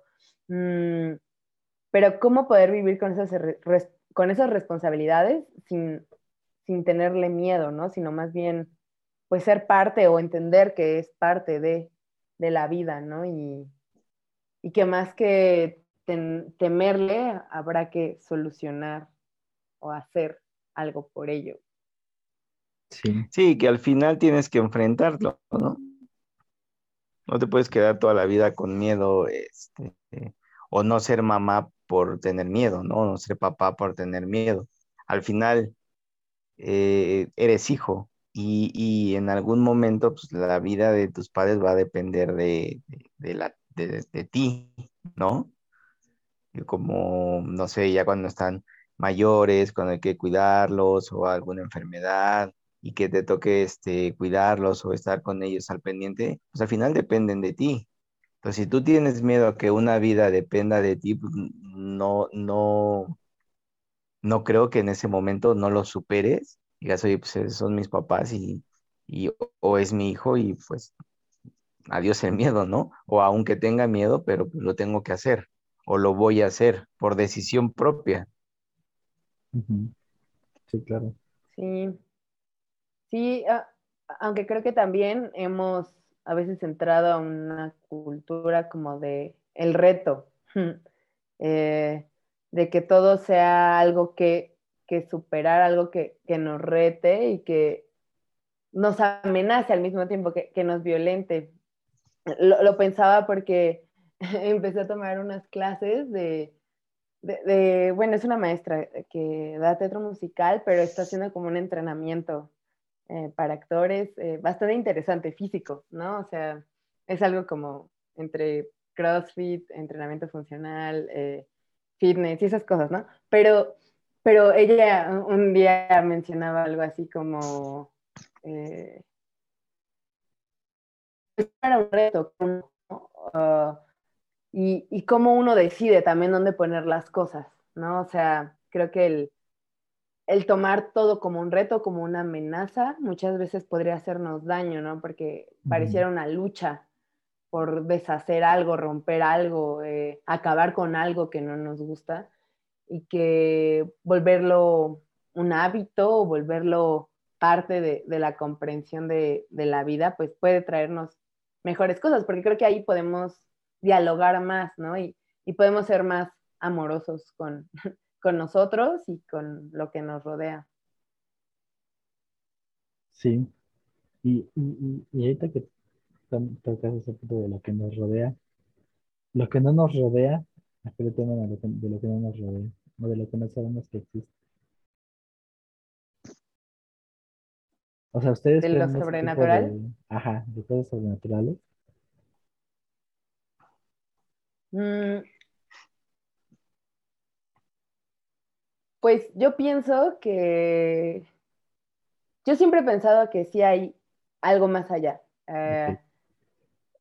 mm, pero ¿cómo poder vivir con esas, con esas responsabilidades sin, sin tenerle miedo, ¿no? Sino más bien, pues ser parte o entender que es parte de, de la vida, ¿no? Y, que más que temerle, habrá que solucionar o hacer algo por ello. Sí. sí, que al final tienes que enfrentarlo, ¿no? No te puedes quedar toda la vida con miedo, este, o no ser mamá por tener miedo, ¿no? No ser papá por tener miedo. Al final, eh, eres hijo, y, en algún momento pues, la vida de tus padres va a depender de, la, de, ti, ¿no? como, no sé, ya cuando están mayores, cuando hay que cuidarlos o alguna enfermedad y que te toque este, cuidarlos o estar con ellos al pendiente, pues al final dependen de ti. Entonces, si tú tienes miedo a que una vida dependa de ti, pues no, no, no creo que en ese momento no lo superes digas, oye, pues son mis papás y, o es mi hijo y pues adiós el miedo, ¿no? O aunque tenga miedo, pero pues lo tengo que hacer o lo voy a hacer por decisión propia. Sí, claro. Sí, sí, ah, aunque creo que también hemos a veces entrado a una cultura como de el reto, eh, de que todo sea algo que que superar algo que, nos rete y que nos amenace al mismo tiempo, que, nos violente. Lo, pensaba porque empecé a tomar unas clases de, bueno, es una maestra que da teatro musical, pero está haciendo como un entrenamiento eh, para actores eh, bastante interesante, físico, ¿no? O sea, es algo como entre CrossFit, entrenamiento funcional, eh, fitness y esas cosas, ¿no? Pero pero ella un día mencionaba algo así como, para un reto, uh, y, y, cómo uno decide también dónde poner las cosas, ¿no? O sea, creo que el, el tomar todo como un reto, como una amenaza, muchas veces podría hacernos daño, ¿no? Porque pareciera una lucha por deshacer algo, romper algo, eh, acabar con algo que no nos gusta y que volverlo un hábito o volverlo parte de, la comprensión de, la vida, pues puede traernos mejores cosas, porque creo que ahí podemos dialogar más, ¿no? Y, y podemos ser más amorosos con, con nosotros y con lo que nos rodea. Sí. Y, y, y ahorita que tocas ese punto de lo que nos rodea, lo que no nos rodea, aquí el tema de lo, que, de lo que no nos rodea, o de lo que no sabemos que existe. O sea, ustedes ¿De lo sobrenatural? de- ajá, de cosas sobrenaturales. Mm, Pues yo pienso que yo siempre he pensado que sí hay algo más allá. Eh,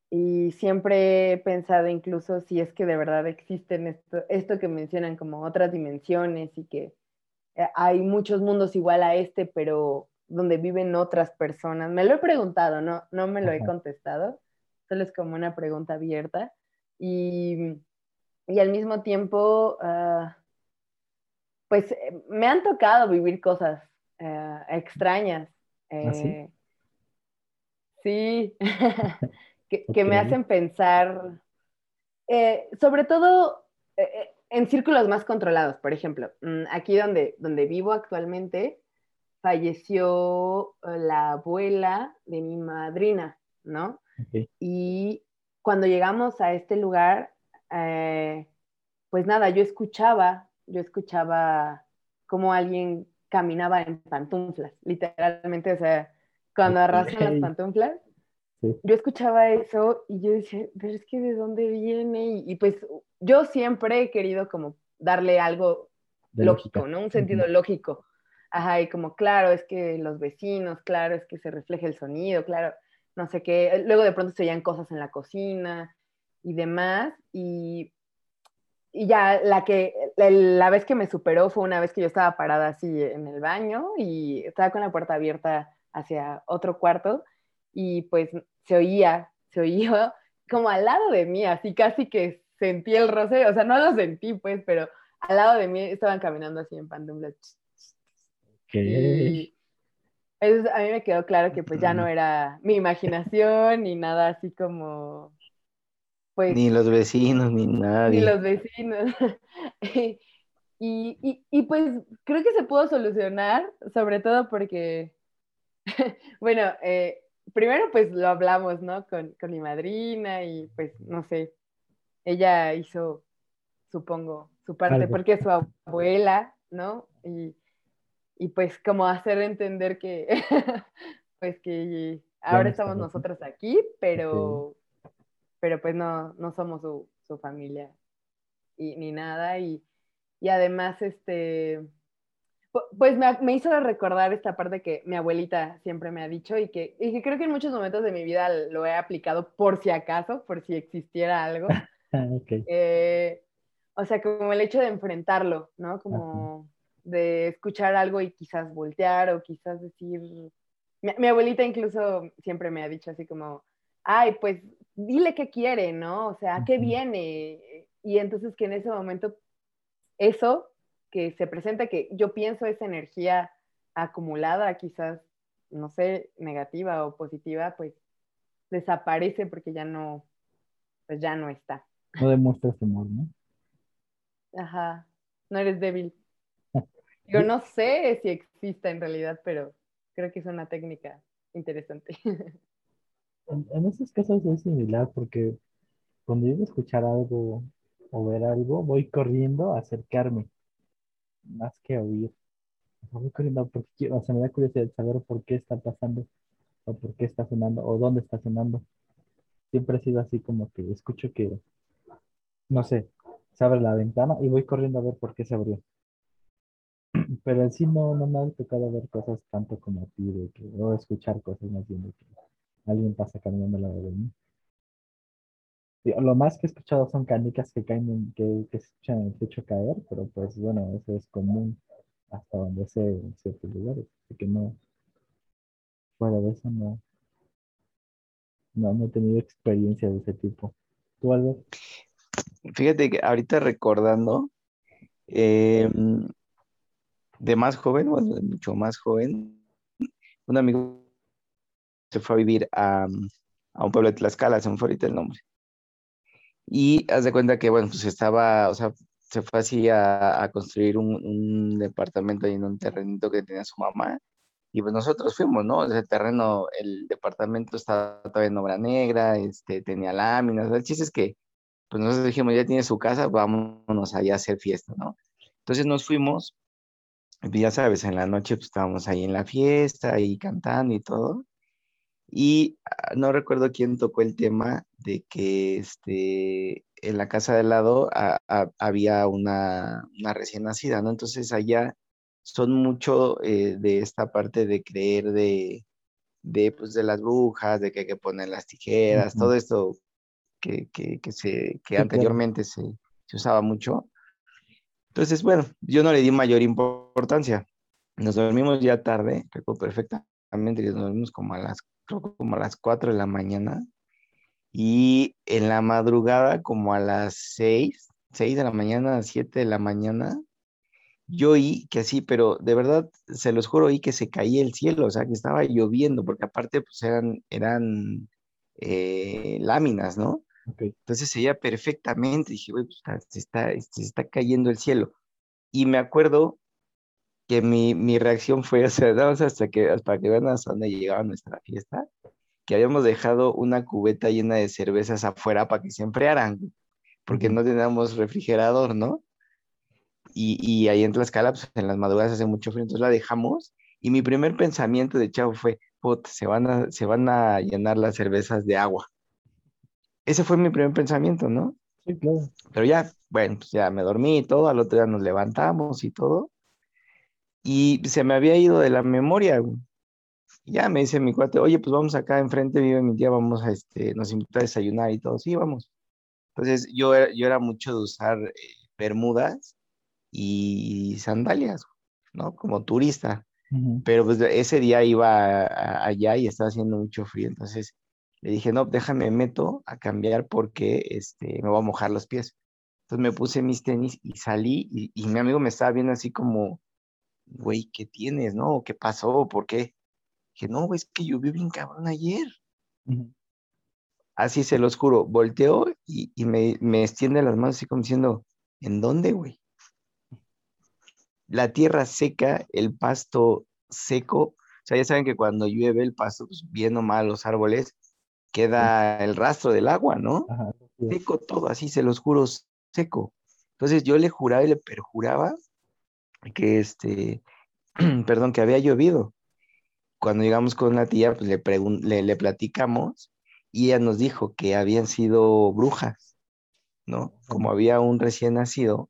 y siempre he pensado incluso si es que de verdad existen esto, esto que mencionan como otras dimensiones y que eh, hay muchos mundos igual a este, pero donde viven otras personas. Me lo he preguntado, no, no me lo he contestado, solo es como una pregunta abierta. Y, y al mismo tiempo, ah, pues eh, me han tocado vivir cosas eh, extrañas. ¿Ah, sí? eh, sí, que, que me hacen pensar, eh, sobre todo en círculos más controlados. Por ejemplo, mm, aquí donde, donde vivo actualmente, falleció la abuela de mi madrina, ¿no? Y cuando llegamos a este lugar, pues nada, yo escuchaba, yo escuchaba cómo alguien caminaba en pantuflas, literalmente, o sea, cuando Ok. arrastran las pantuflas, Sí. yo escuchaba eso y yo decía, pero es que de dónde viene y, y pues yo siempre he querido como darle algo De lógico, lógica. ¿no? Un sentido lógico. Ajá, y como, claro, es que los vecinos, claro, es que se refleja el sonido, claro, no sé qué. Luego de pronto se oían cosas en la cocina y demás. Y, y ya la que, la, la vez que me superó fue una vez que yo estaba parada así en el baño y estaba con la puerta abierta hacia otro cuarto y pues se oía, se oía como al lado de mí, así casi que sentí el roce, o sea, no lo sentí pues, pero al lado de mí estaban caminando así en. Y eso a mí me quedó claro que pues ya no era mi imaginación ni nada así como, pues, Ni los vecinos, ni ni nadie. los vecinos. Y, y, y pues creo que se pudo solucionar, sobre todo porque, bueno, eh, primero pues lo hablamos, ¿no? Con, con mi madrina y pues no sé, ella hizo, supongo, su parte Algo. porque es su abuela, ¿no? Y, y pues como hacer entender que, pues que ahora estamos nosotros aquí, pero, pero pues no, no somos su, su familia y, ni nada. Y, y además, este, pu- pues me, me hizo recordar esta parte que mi abuelita siempre me ha dicho y que, y que creo que en muchos momentos de mi vida lo he aplicado por si acaso, por si existiera algo. Ah, ok. Eh, o sea, como el hecho de enfrentarlo, ¿no? Como de escuchar algo y quizás voltear o quizás decir... Mi, mi abuelita incluso siempre me ha dicho así como, ay, pues dile qué quiere, ¿no? O sea, ¿a qué viene? Y entonces que en ese momento eso que se presenta, que yo pienso esa energía acumulada, quizás, no sé, negativa o positiva, pues desaparece porque ya no, pues ya no está. No demuestras temor, ¿no? Ajá, no eres débil. Yo no sé si exista en realidad, pero creo que es una técnica interesante. En, esos casos es similar porque cuando llego a escuchar algo o ver algo, voy corriendo a acercarme, más que a huir. Voy corriendo porque quiero, o sea, me da curiosidad saber por qué está pasando, o por qué está sonando, o dónde está sonando. Siempre ha sido así como que escucho que, no sé, se abre la ventana y voy corriendo a ver por qué se abrió. Pero en sí no, no me ha tocado ver cosas tanto como a ti, o escuchar cosas más bien de que alguien pasa caminando al lado de mí. Lo más que he escuchado son canicas que caen, en- que, que escuchan el techo caer, pero pues bueno, eso es común hasta donde sé en ciertos lugares. Así que no, fuera de eso no, no, no he tenido experiencia de ese tipo. ¿Tú, Albert? Fíjate que ahorita recordando, eh, de más joven, bueno, mucho más joven, un amigo se fue a vivir a, a un pueblo de Tlaxcala, se me fue ahorita el nombre. Y haz de cuenta que, bueno, pues estaba, o sea, se fue así a, construir un, departamento ahí en un terrenito que tenía su mamá. Y pues nosotros fuimos, ¿no? Ese terreno, el departamento estaba todavía en obra negra, este, tenía láminas. El chiste es que, pues nosotros dijimos, ya tiene su casa, vámonos allá a hacer fiesta, ¿no? Entonces nos fuimos, ya sabes, en la noche pues estábamos ahí en la fiesta, y cantando y todo. Y ah, no recuerdo quién tocó el tema de que este, en la casa de lado había una, recién nacida, ¿no? Entonces allá son mucho eh, de esta parte de creer de, de, pues, de las brujas, de que hay que poner las tijeras, todo esto que, se, que anteriormente se, se, usaba mucho. Entonces, bueno, yo no le di mayor importancia. Nos dormimos ya tarde, recuerdo perfectamente nos dormimos como a las, como a las 4 de la mañana y en la madrugada, como a las 6, 6 de la mañana, 7 de la mañana, yo oí que así, pero de verdad, se los juro, oí que se caía el cielo, o sea, que estaba lloviendo, porque aparte, pues eran, eran eh, láminas, ¿no? Entonces se veía perfectamente, dije, güey, pues se está, se está cayendo el cielo. Y me acuerdo que mi, mi reacción fue, o sea, hasta que, para que vean hasta dónde llegaba nuestra fiesta, que habíamos dejado una cubeta llena de cervezas afuera para que se enfriaran, porque no teníamos refrigerador, ¿no? Y, y ahí en Tlaxcala, pues en las madrugadas hace mucho frío, entonces la dejamos. Y mi primer pensamiento de chavo fue, put, se van a, se van a llenar las cervezas de agua. Ese fue mi primer pensamiento, ¿no? Sí, claro. Pero ya, bueno, pues ya me dormí y todo, al otro día nos levantamos y todo. Y se me había ido de la memoria, güey ya me dice mi cuate, oye, pues vamos acá enfrente, vive mi tía, vamos a, este, nos invita a desayunar y todo. Sí, vamos. Entonces yo, yo era mucho de usar eh, bermudas y sandalias, ¿no? Como turista. Pero pues ese día iba allá y estaba haciendo mucho frío, entonces le dije, no, déjame meto a cambiar porque este, me voy a mojar los pies. Entonces me puse mis tenis y salí y, y mi amigo me estaba viendo así como, güey, ¿qué tienes, no? ¿Qué pasó? ¿Por qué? Que no, es que llovió bien cabrón ayer. Así se los juro, volteo y, me, me, extiende las manos así como diciendo, ¿en dónde, güey? La tierra seca, el pasto seco, o sea, ya saben que cuando llueve el pasto, pues bien o mal los árboles, queda el rastro del agua, ¿no? Seco todo, así se los juro, seco. Entonces yo le juraba y le perjuraba que este, perdón, que había llovido cuando llegamos con una tía, pues le, le, platicamos y ella nos dijo que habían sido brujas, ¿no? Como había un recién nacido,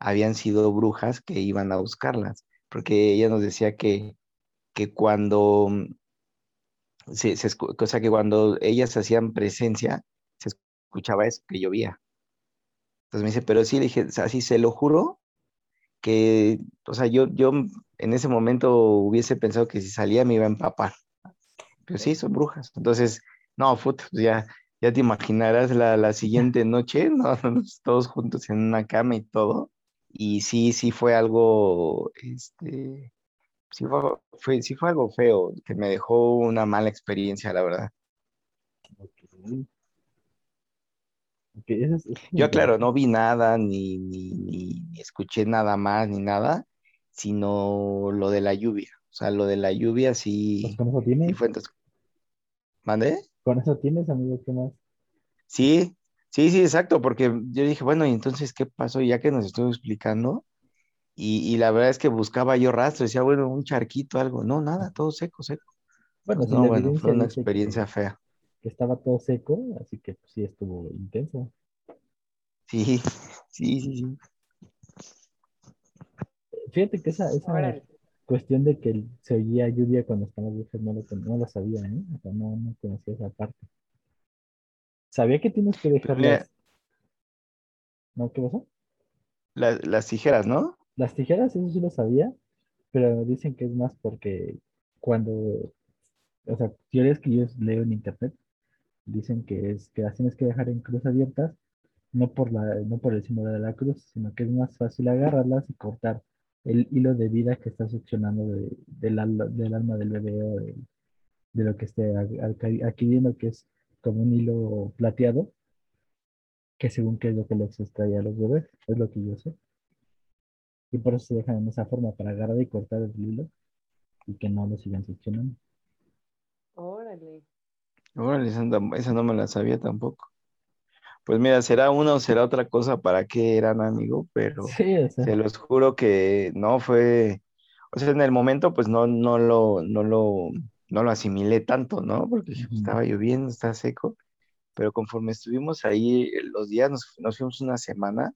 habían sido brujas que iban a buscarlas, porque ella nos decía que, que cuando, se, se, o sea, que cuando ellas hacían presencia, se escuchaba eso, que llovía. Entonces me dice, pero sí, le dije, así se lo juro, o sea, yo, yo en ese momento hubiese pensado que si salía me iba a empapar. Pero sí, son brujas. Entonces, no, pues ya, ya te imaginarás la, siguiente noche, ¿no? todos juntos en una cama y todo. Y sí, sí fue algo, este, sí fue, sí fue algo feo, que me dejó una mala experiencia, la verdad. Yo, claro, no vi nada, ni, ni, escuché nada más, ni nada, sino lo de la lluvia. O sea, lo de la lluvia sí. Pues con eso tienes. ¿Mande? Con eso tienes, amigo, ¿qué más? Sí, sí, sí, exacto, porque yo dije, bueno, y entonces, ¿qué pasó? Ya que nos estuvo explicando, y, la verdad es que buscaba yo rastro, decía, bueno, un charquito, algo. No, nada, todo seco, seco. Bueno, no, bueno, fue una experiencia fea. Que estaba todo seco, así que pues, sí estuvo intenso. Sí, sí, sí, sí. Fíjate que esa, esa cuestión de que se oía lluvia cuando estaba viejas no lo, no lo sabía, ¿eh? O sea, no, no conocía esa parte. Sabía que tienes que dejarlas. ¿No? ¿Qué pasó? las tijeras, ¿no? Las tijeras, eso sí lo sabía, pero dicen que es más porque cuando, o sea, teorías que yo leo en internet, dicen que es que las tienes que dejar en cruz abiertas, no por la, no por el símbolo de la cruz, sino que es más fácil agarrarlas y cortar el hilo de vida que está succionando del, alma del bebé o de, lo que esté adquiriendo, que es como un hilo plateado. que según qué es lo que les extrae a los bebés, es lo que yo sé. Y por eso se dejan en esa forma, para agarrar y cortar el hilo y que no lo sigan succionando. Órale. Órale, esa, no- esa no me la sabía tampoco. Pues mira, será una o será otra cosa para qué eran amigo, pero Sí, o sea, se los juro que no fue, o sea, en el momento pues no, no lo, no lo, no lo asimilé tanto, ¿no? Porque pues, estaba lloviendo, está seco, pero conforme estuvimos ahí los días, nos, nos fuimos una semana,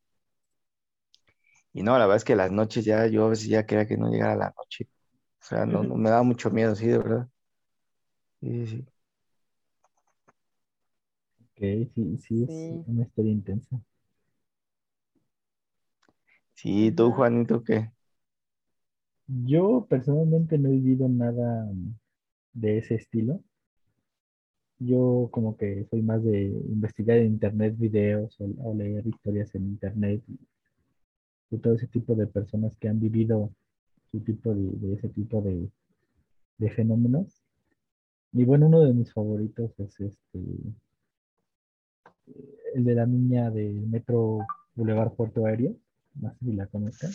y no, la verdad es que las noches ya, yo a veces ya quería que no llegara la noche, o sea, no, no me daba mucho miedo, sí, de verdad. Sí, sí. Sí, sí, es Sí. una historia intensa. Sí, tú. Juanito, ¿qué? Yo personalmente no he vivido nada de ese estilo. Yo como que soy más de investigar en internet videos o, o leer historias en internet de todo ese tipo de personas que han vivido su tipo de, de ese tipo de, de fenómenos. Y bueno, uno de mis favoritos es este el de la niña del metro Boulevard Puerto Aéreo. No sé si la conozcan.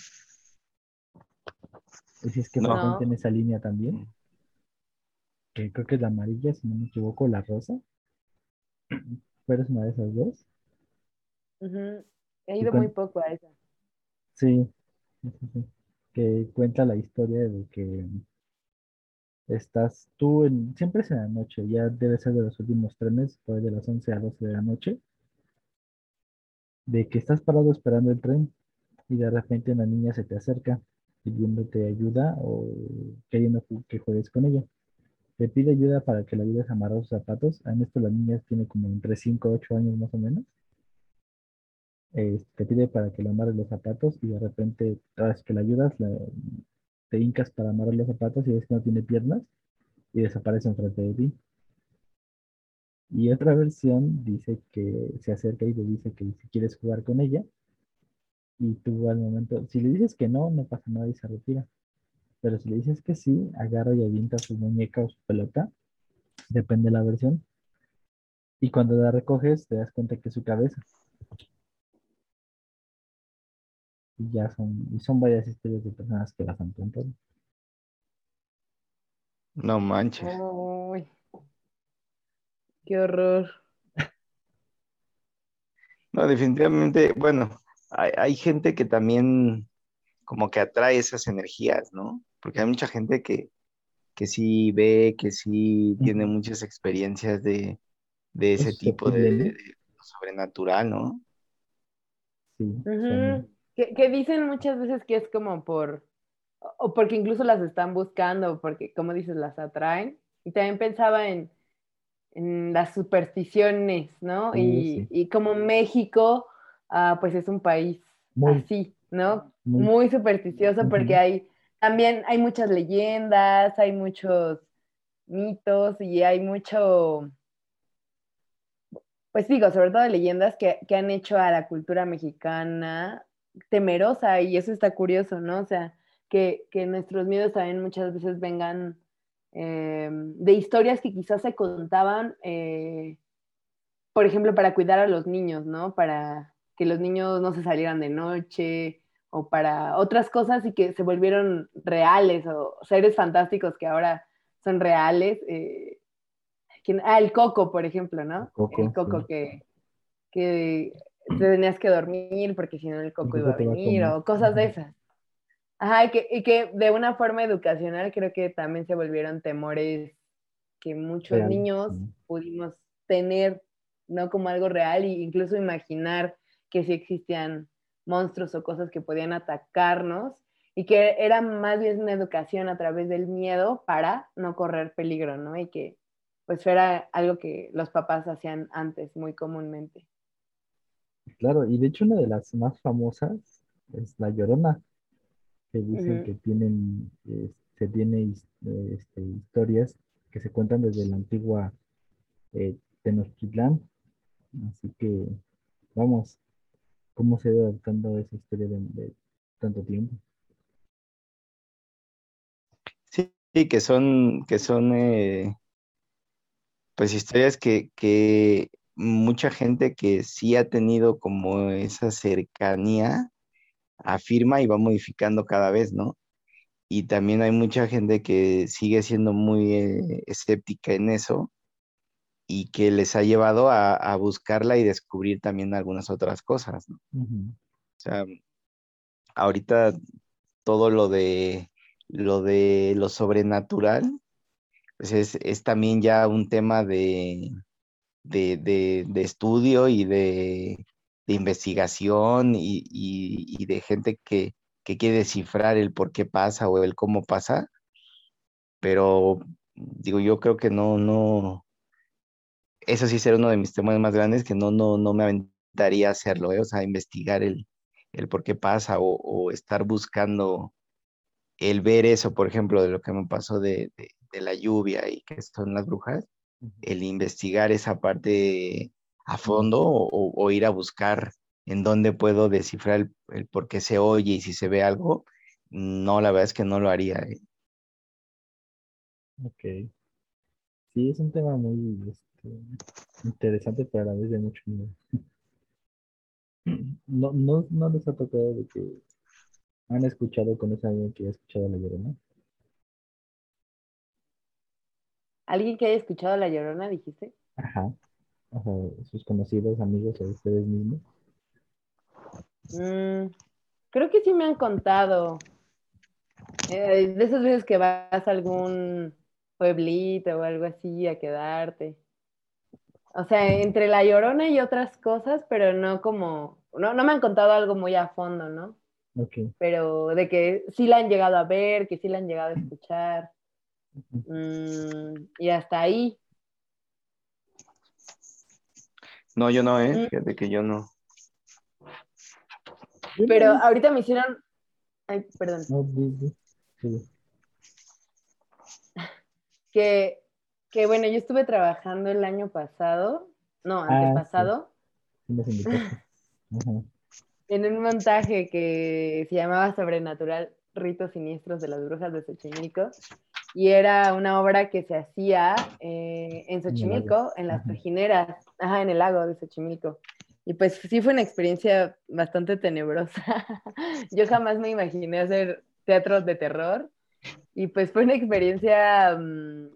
Y si es que No. frecuenten esa línea también. Que creo que es la amarilla, si no me equivoco, la rosa. Pero es una de esas dos. Ujú. He Y ido con- muy poco a esa. Sí. Que cuenta la historia de que estás tú en, siempre es en la noche, ya debe ser de los últimos trenes, ahí de las 11 a 12 de la noche, de que estás parado esperando el tren y de repente una niña se te acerca pidiéndote ayuda o queriendo que juegues con ella. Te pide ayuda para que le ayudes a amarrar sus zapatos. En esto la niña tiene como entre 5 y 8 años más o menos. Te pide para que le amarres los zapatos y de repente, vez que le ayudas, te hincas para amarrar los zapatos y ves que no tiene piernas y desaparece enfrente de ti. Y otra versión dice que se acerca y te dice que si quieres jugar con ella y tú al momento, si le dices que no, no pasa nada y se retira. Pero si le dices que sí, agarra y avienta su muñeca o su pelota, depende de la versión. Y cuando la recoges, te das cuenta que es su cabeza. Y ya son, y son varias historias de personas que las han contado. No manches. Uy, qué horror. No, definitivamente, bueno, hay, hay gente que también como que atrae esas energías, ¿no? Porque hay mucha gente que, que sí ve, que sí tiene muchas experiencias de, de ese Eso se tipo de, sobrenatural, ¿no? Sí, Que, que dicen muchas veces que es como por, o porque incluso las están buscando, o porque, como dices, las atraen. Y también pensaba en, en las supersticiones, ¿no? Uh, y, sí. y como México, ah, pues es un país Muy, así, ¿no? muy. Muy supersticioso porque hay, también hay muchas leyendas, hay muchos mitos y hay mucho, pues digo, sobre todo leyendas que, que han hecho a la cultura mexicana temerosa y eso está curioso, ¿no? O sea, que, que nuestros miedos también muchas veces vengan eh, de historias que quizás se contaban, eh, por ejemplo, para cuidar a los niños, ¿no? Para que los niños no se salieran de noche o para otras cosas y que se volvieron reales o seres fantásticos que ahora son reales. eh. Ah, el coco, por ejemplo, ¿no? Coco, el coco sí. que, que te tenías que dormir porque si no el coco iba a venir o cosas de esas. Ajá, y que, y que de una forma educacional creo que también se volvieron temores que muchos Real, niños pudimos tener, ¿no? Como algo real e incluso imaginar que sí existían monstruos o cosas que podían atacarnos y que era más bien una educación a través del miedo para no correr peligro, ¿no? Y que pues era algo que los papás hacían antes muy comúnmente. Claro, y de hecho una de las más famosas es La Llorona, que dicen que tienen, eh, se tiene eh, este, historias que se cuentan desde la antigua eh, Tenochtitlán. Así que, vamos, cómo se ido adaptando esa historia de, de tanto tiempo. Sí, sí, que son, que son, eh, pues historias que, que mucha gente que sí ha tenido como esa cercanía, afirma y va modificando cada vez, ¿no? Y también hay mucha gente que sigue siendo muy eh, escéptica en eso y que les ha llevado a, buscarla y descubrir también algunas otras cosas, ¿no? O sea, ahorita todo lo de lo de lo sobrenatural, pues es, también ya un tema de, de, estudio y de, investigación y, de gente que, que, quiere descifrar el por qué pasa o el cómo pasa. Pero digo, yo creo que no, no, eso sí será uno de mis temas más grandes que no, no, no me aventaría a hacerlo, ¿eh? o sea, investigar el, el por qué pasa o, estar buscando el ver eso, por ejemplo, de lo que me pasó de, la lluvia y que son las brujas, el investigar esa parte a fondo o, ir a buscar en dónde puedo descifrar el, por qué se oye y si se ve algo, no, la verdad es que no lo haría. ¿eh? Ok. Sí, es un tema muy este, interesante, pero a la vez de mucho miedo. No, no, no les ha tocado de que han escuchado, con esa alguien que ha escuchado La Llorona. ¿Alguien que haya escuchado La Llorona, dijiste? Ajá. Sus conocidos, amigos o ustedes mismos. Mm, creo que sí me han contado. Eh, de esas veces que vas a algún pueblito o algo así a quedarte. O sea, entre La Llorona y otras cosas, pero no como, no, no me han contado algo muy a fondo, ¿no? Okay. Pero de que sí la han llegado a ver, que sí la han llegado a escuchar. Mm, y hasta ahí. No, yo no, ¿eh? Mm. Fíjate que yo no. Pero ahorita me hicieron. Ay, perdón. Que, que bueno, yo estuve trabajando el año pasado, no, ah, antepasado. en un montaje que se llamaba Sobrenatural Ritos Siniestros de las Brujas de Xochimilco. Y era una obra que se hacía eh, en Xochimilco, en las pajineras, ajá, en el lago de Xochimilco. Y pues sí fue una experiencia bastante tenebrosa. Yo jamás me imaginé hacer teatros de terror. Y pues fue una experiencia, mm,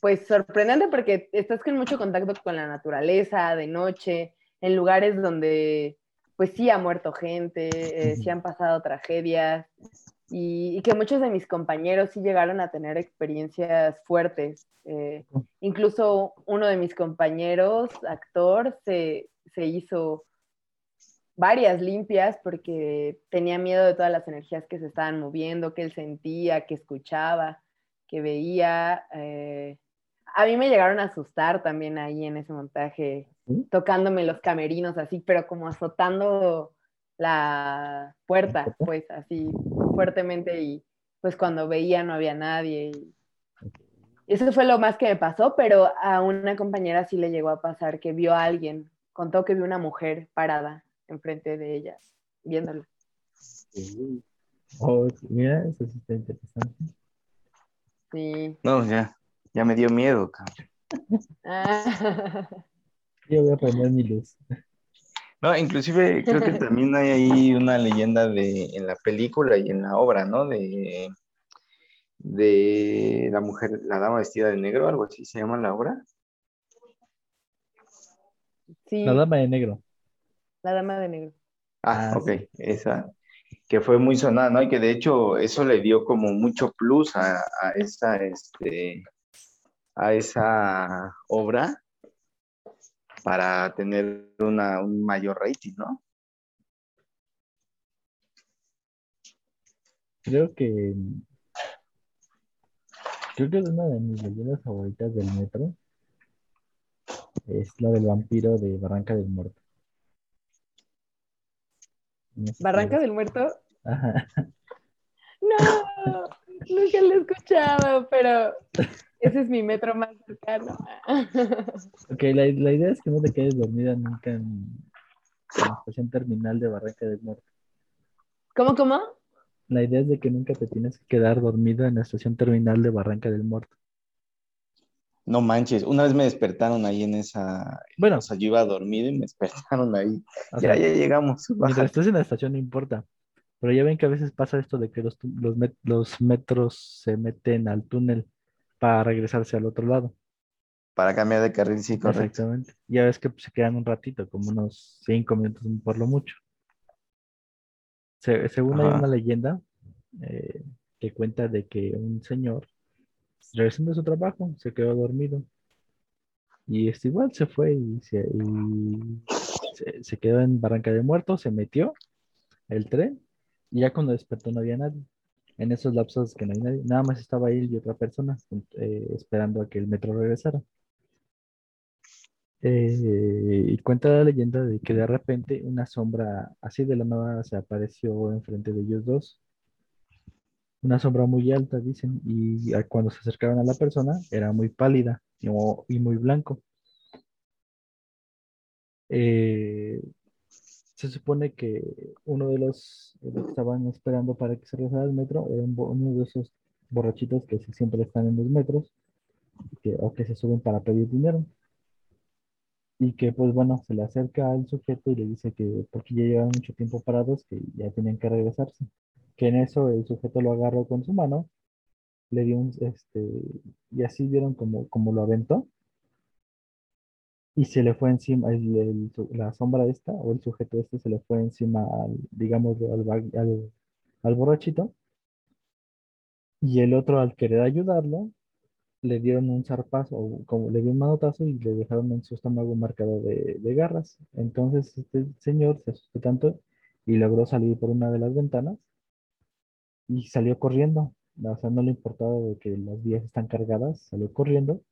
pues sorprendente porque estás con mucho contacto con la naturaleza, de noche, en lugares donde pues sí ha muerto gente, eh, sí han pasado tragedias y, que muchos de mis compañeros sí llegaron a tener experiencias fuertes. Eh, incluso uno de mis compañeros, actor, se, se hizo varias limpias porque tenía miedo de todas las energías que se estaban moviendo, que él sentía, que escuchaba, que veía. Eh, a mí me llegaron a asustar también ahí en ese montaje, tocándome los camerinos así, pero como azotando la puerta, pues así fuertemente y pues cuando veía no había nadie. Y... Eso fue lo más que me pasó, pero a una compañera sí le llegó a pasar que vio a alguien, contó que vio una mujer parada enfrente de ella, viéndola. Oh, mira, eso sí está interesante. Sí. No, ya. Ya me dio miedo, cabrón. Yo voy a poner mi luz. No, inclusive creo que también hay ahí una leyenda de en la película y en la obra, ¿no? De, de la mujer, la dama vestida de negro, algo así se llama la obra. Sí. La dama de negro. La dama de negro. Ah, ah ok, esa que fue muy sonada, ¿no? Y que de hecho eso le dio como mucho plus a, a esa, este, a esa obra para tener una, un mayor rating, ¿no? Creo que creo que es una de mis leyendas favoritas del metro es la del vampiro de Barranca del Muerto. ¿Barranca del Muerto? Ajá. No, nunca lo he escuchado, pero ese es mi metro más cercano. Ok, la, idea es que no te quedes dormida nunca en, la estación terminal de Barranca del Muerto. ¿Cómo, cómo? La idea es de que nunca te tienes que quedar dormido en la estación terminal de Barranca del Muerto. No manches, una vez me despertaron ahí en esa. Bueno. O sea, yo iba a dormir y me despertaron ahí. O ya, sea, ya llegamos. Mientras estés en la estación no importa. Pero ya ven que a veces pasa esto de que los, los, met- los metros se meten al túnel para regresarse al otro lado. Para cambiar de carril, sí, correcto. Exactamente. Ya ves que pues, se quedan un ratito, como unos cinco minutos por lo mucho. Se- según hay Ajá. una leyenda eh, que cuenta de que un señor, regresando de su trabajo, se quedó dormido. Y este igual se fue y se, y se, se quedó en Barranca de Muertos, se metió el tren y ya cuando despertó no había nadie. En esos lapsos que no hay nadie, nada más estaba él y otra persona eh, esperando a que el metro regresara. Eh, y cuenta la leyenda de que de repente una sombra así de la nada se apareció enfrente de ellos dos. Una sombra muy alta, dicen, y cuando se acercaron a la persona era muy pálida y, y muy blanco. Eh, se supone que uno de los, de que estaban esperando para que se regresara el metro era uno de esos borrachitos que siempre están en los metros que, o que se suben para pedir dinero. Y que pues bueno, se le acerca al sujeto y le dice que porque ya llevan mucho tiempo parados, que ya tenían que regresarse. Que en eso el sujeto lo agarró con su mano, le dio un, este, y así vieron como, como lo aventó. Y se le fue encima, el- el la sombra esta, o el sujeto este se le fue encima al, digamos, al, al, al borrachito. Y el otro al querer ayudarlo, le dieron un zarpazo, o como le dio un manotazo y le dejaron en su estómago marcado de, de garras. Entonces este señor se asustó tanto y logró salir por una de las ventanas y salió corriendo. O sea, no le importaba de que las vías están cargadas, salió corriendo.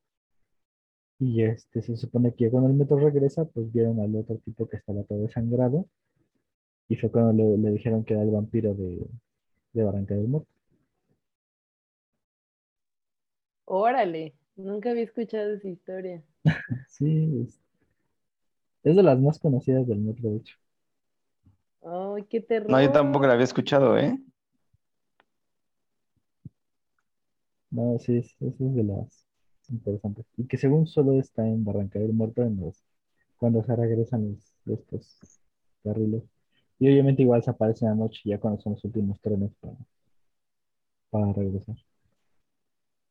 Y este se supone que cuando el metro regresa, pues vieron al otro tipo que estaba todo desangrado. Y fue cuando le, le dijeron que era el vampiro de, de Barranca del Muerto. Órale, nunca había escuchado esa historia. Sí, es, es de las más conocidas del metro, de hecho. Ay, qué terror. No, yo tampoco la había escuchado, ¿eh? No, sí, es, esa es de las interesantes. Y que según solo está en Barranca del Muerto en los, cuando se regresan los, estos carriles. Y obviamente igual se aparece en la noche ya cuando son los últimos trenes para, para regresar.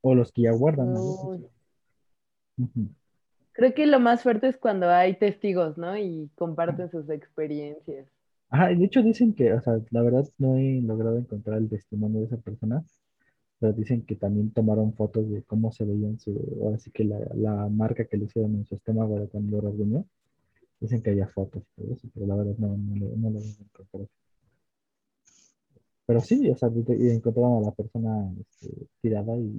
O los que ya guardan. Creo que lo más fuerte es cuando hay testigos, ¿no? Y comparten sus experiencias. Ajá, de hecho dicen que, o sea, la verdad no he logrado encontrar el testimonio de esa persona, pero dicen que también tomaron fotos de cómo se veía en su, ahora sí que la, la marca que le hicieron en su estómago de cuando lo rasguñó. Dicen que había fotos eso, pero la verdad no, no, lo- no. Pero sí, o sea, encontraron a la persona este, tirada y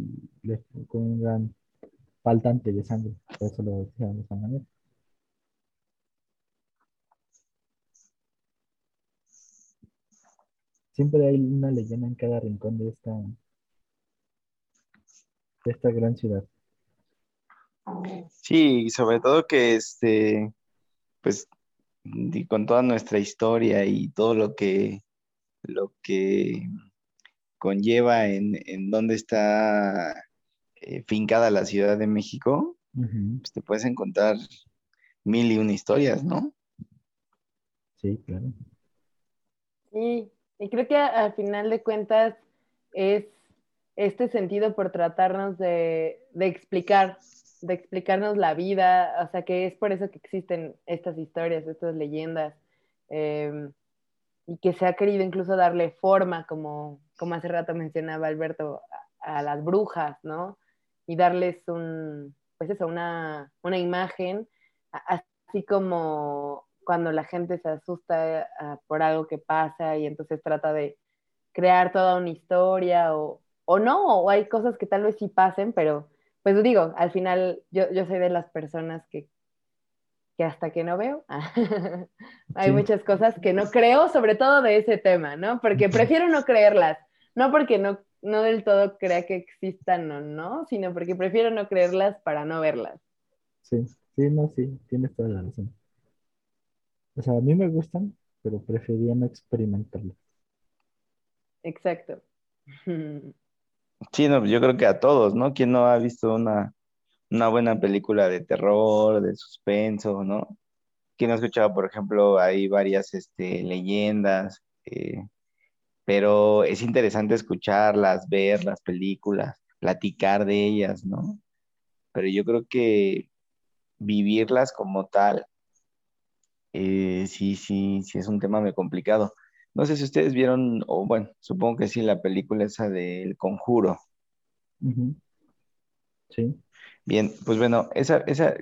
le- con un gran faltante de sangre, por eso lo decían de esa manera. Siempre hay una leyenda en cada rincón de esta, de esta gran ciudad. Sí, y sobre todo que este, pues, y con toda nuestra historia y todo lo que, lo que conlleva en, en dónde está eh, fincada la Ciudad de México, pues te puedes encontrar mil y una historias, ¿no? Sí, claro. Sí, y creo que al final de cuentas es este sentido por tratarnos de, de explicar, de explicarnos la vida, o sea que es por eso que existen estas historias, estas leyendas, eh, y que se ha querido incluso darle forma, como, como hace rato mencionaba Alberto, a, las brujas, ¿no? Y darles un, pues eso, una, una imagen, así como cuando la gente se asusta ah, por algo que pasa y entonces trata de crear toda una historia o, o no, o hay cosas que tal vez sí pasen, pero pues digo, al final yo, yo soy de las personas que, que hasta que no veo, hay Sí. muchas cosas que no creo, sobre todo de ese tema, ¿no? Porque prefiero no creerlas, no porque no, no del todo crea que existan o no, sino porque prefiero no creerlas para no verlas. Sí, sí, no, sí, tienes toda la razón. O sea, a mí me gustan, pero prefería no experimentarlas. Exacto. Sí, no, yo creo que a todos, ¿no? ¿Quién no ha visto una, una buena película de terror, de suspenso, ¿no? Quien ha escuchado, por ejemplo, hay varias este, leyendas, eh, pero es interesante escucharlas, ver las películas, platicar de ellas, ¿no? Pero yo creo que vivirlas como tal, eh, sí, sí, sí es un tema muy complicado. No sé si ustedes vieron, o bueno, supongo que sí, la película esa del Conjuro. Sí. Bien, pues bueno, esa, esa,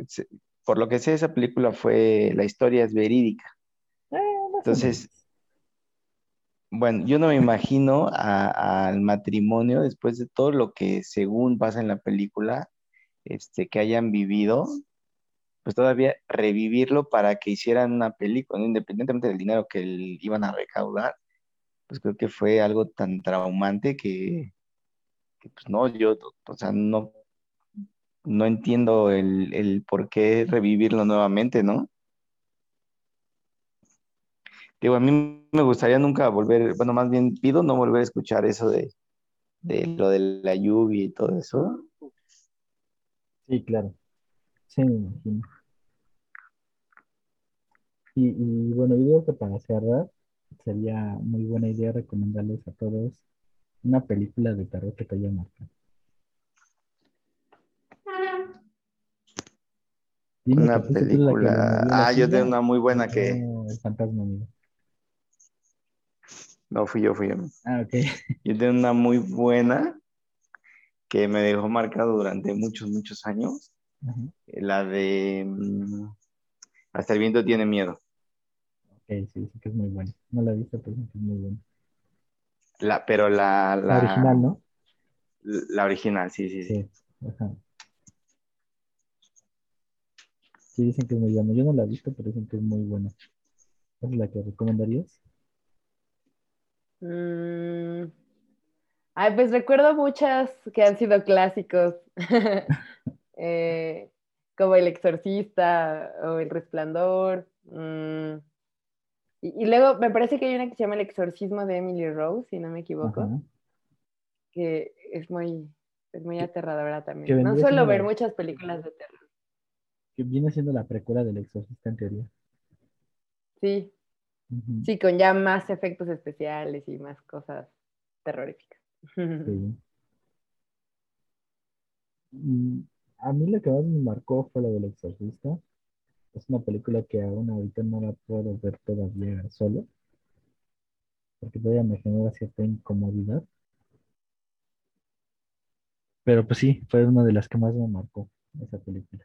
por lo que sé, esa película fue, la historia es verídica. Eh, Entonces, bueno, yo no me imagino al matrimonio después de todo lo que según pasa en la película, este, que hayan vivido, pues todavía revivirlo para que hicieran una película, independientemente del dinero que iban a recaudar, pues creo que fue algo tan traumante que, pues no, yo, o sea, no, no entiendo el, el por qué revivirlo nuevamente, ¿no? Digo, a mí me gustaría nunca volver, bueno, más bien pido no volver a escuchar eso de, de lo de la lluvia y todo eso. Sí, claro. Sí, me imagino. Y, y bueno, yo digo que para cerrar, sería muy buena idea recomendarles a todos una película de terror que te haya marcado. Una película. Ah, yo tengo una muy buena que. El fantasma, amigo. No, fui yo, fui yo. Ah, ok. Yo tengo una muy buena que me dejó marcado durante muchos, muchos años. La de mm, Hasta el viento tiene miedo. Ok, sí, sí que es muy buena. No la he visto, pero es muy buena. La, pero la, La la, original, ¿no? la original, sí, sí, sí. Sí. Ajá. Sí, dicen que es muy buena. Yo no la he visto, pero dicen que es muy buena. ¿Es la que recomendarías? Mm. Ay, pues recuerdo muchas que han sido clásicos, Eh, como El Exorcista o El Resplandor. mm. Y, y luego me parece que hay una que se llama El Exorcismo de Emily Rose, si no me equivoco, Ajá. que es muy, es muy aterradora también. No suelo ver la- muchas películas de terror. Que viene siendo la precuela del Exorcista en teoría. Sí, sí, con ya más efectos especiales y más cosas terroríficas. Sí. A mí lo que más me marcó fue lo del Exorcista. Es una película que aún ahorita no la puedo ver todavía solo, porque todavía me genera cierta incomodidad. Pero pues sí, fue una de las que más me marcó esa película.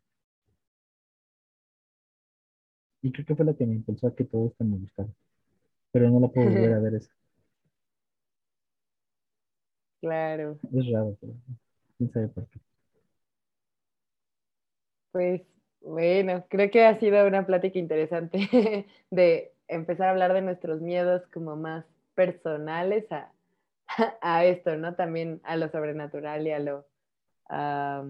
Y creo que fue la que me impulsó a que todo esto me gustara. Pero no la puedo volver a ver esa. Claro. Es raro, pero quién sabe por qué. Pues bueno, creo que ha sido una plática interesante de empezar a hablar de nuestros miedos como más personales a, a esto, ¿no? También a lo sobrenatural y a lo, a,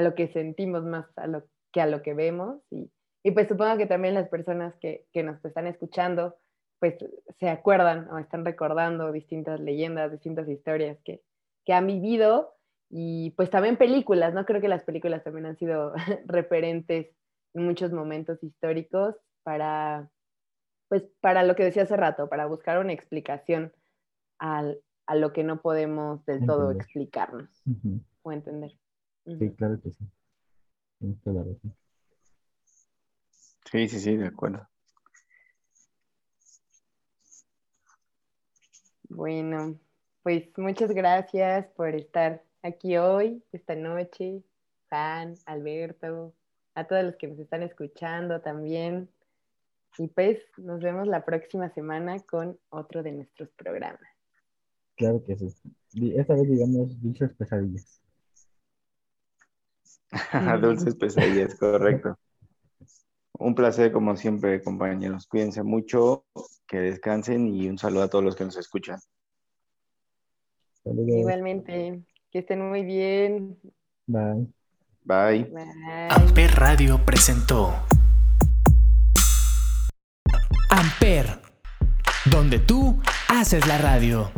lo que sentimos más a lo, que a lo que vemos. Y, y pues supongo que también las personas que, que nos están escuchando pues se acuerdan o están recordando distintas leyendas, distintas historias que, que han vivido y pues también películas, ¿no? Creo que las películas también han sido referentes en muchos momentos históricos para, pues, para lo que decía hace rato, para buscar una explicación al, a lo que no podemos del todo explicarnos o entender. Sí, Ujú. claro que sí. Tienes toda la razón. Sí, sí, sí, de acuerdo. Bueno, pues muchas gracias por estar aquí hoy, esta noche, Juan, Alberto, a todos los que nos están escuchando también. Y pues nos vemos la próxima semana con otro de nuestros programas. Claro que sí. Esta vez digamos dulces pesadillas. Dulces pesadillas, correcto. Un placer, como siempre, compañeros. Cuídense mucho, que descansen y un saludo a todos los que nos escuchan. Saludos. Igualmente, que estén muy bien. Bye. Bye. Bye. Amper Radio presentó Amper, donde tú haces la radio.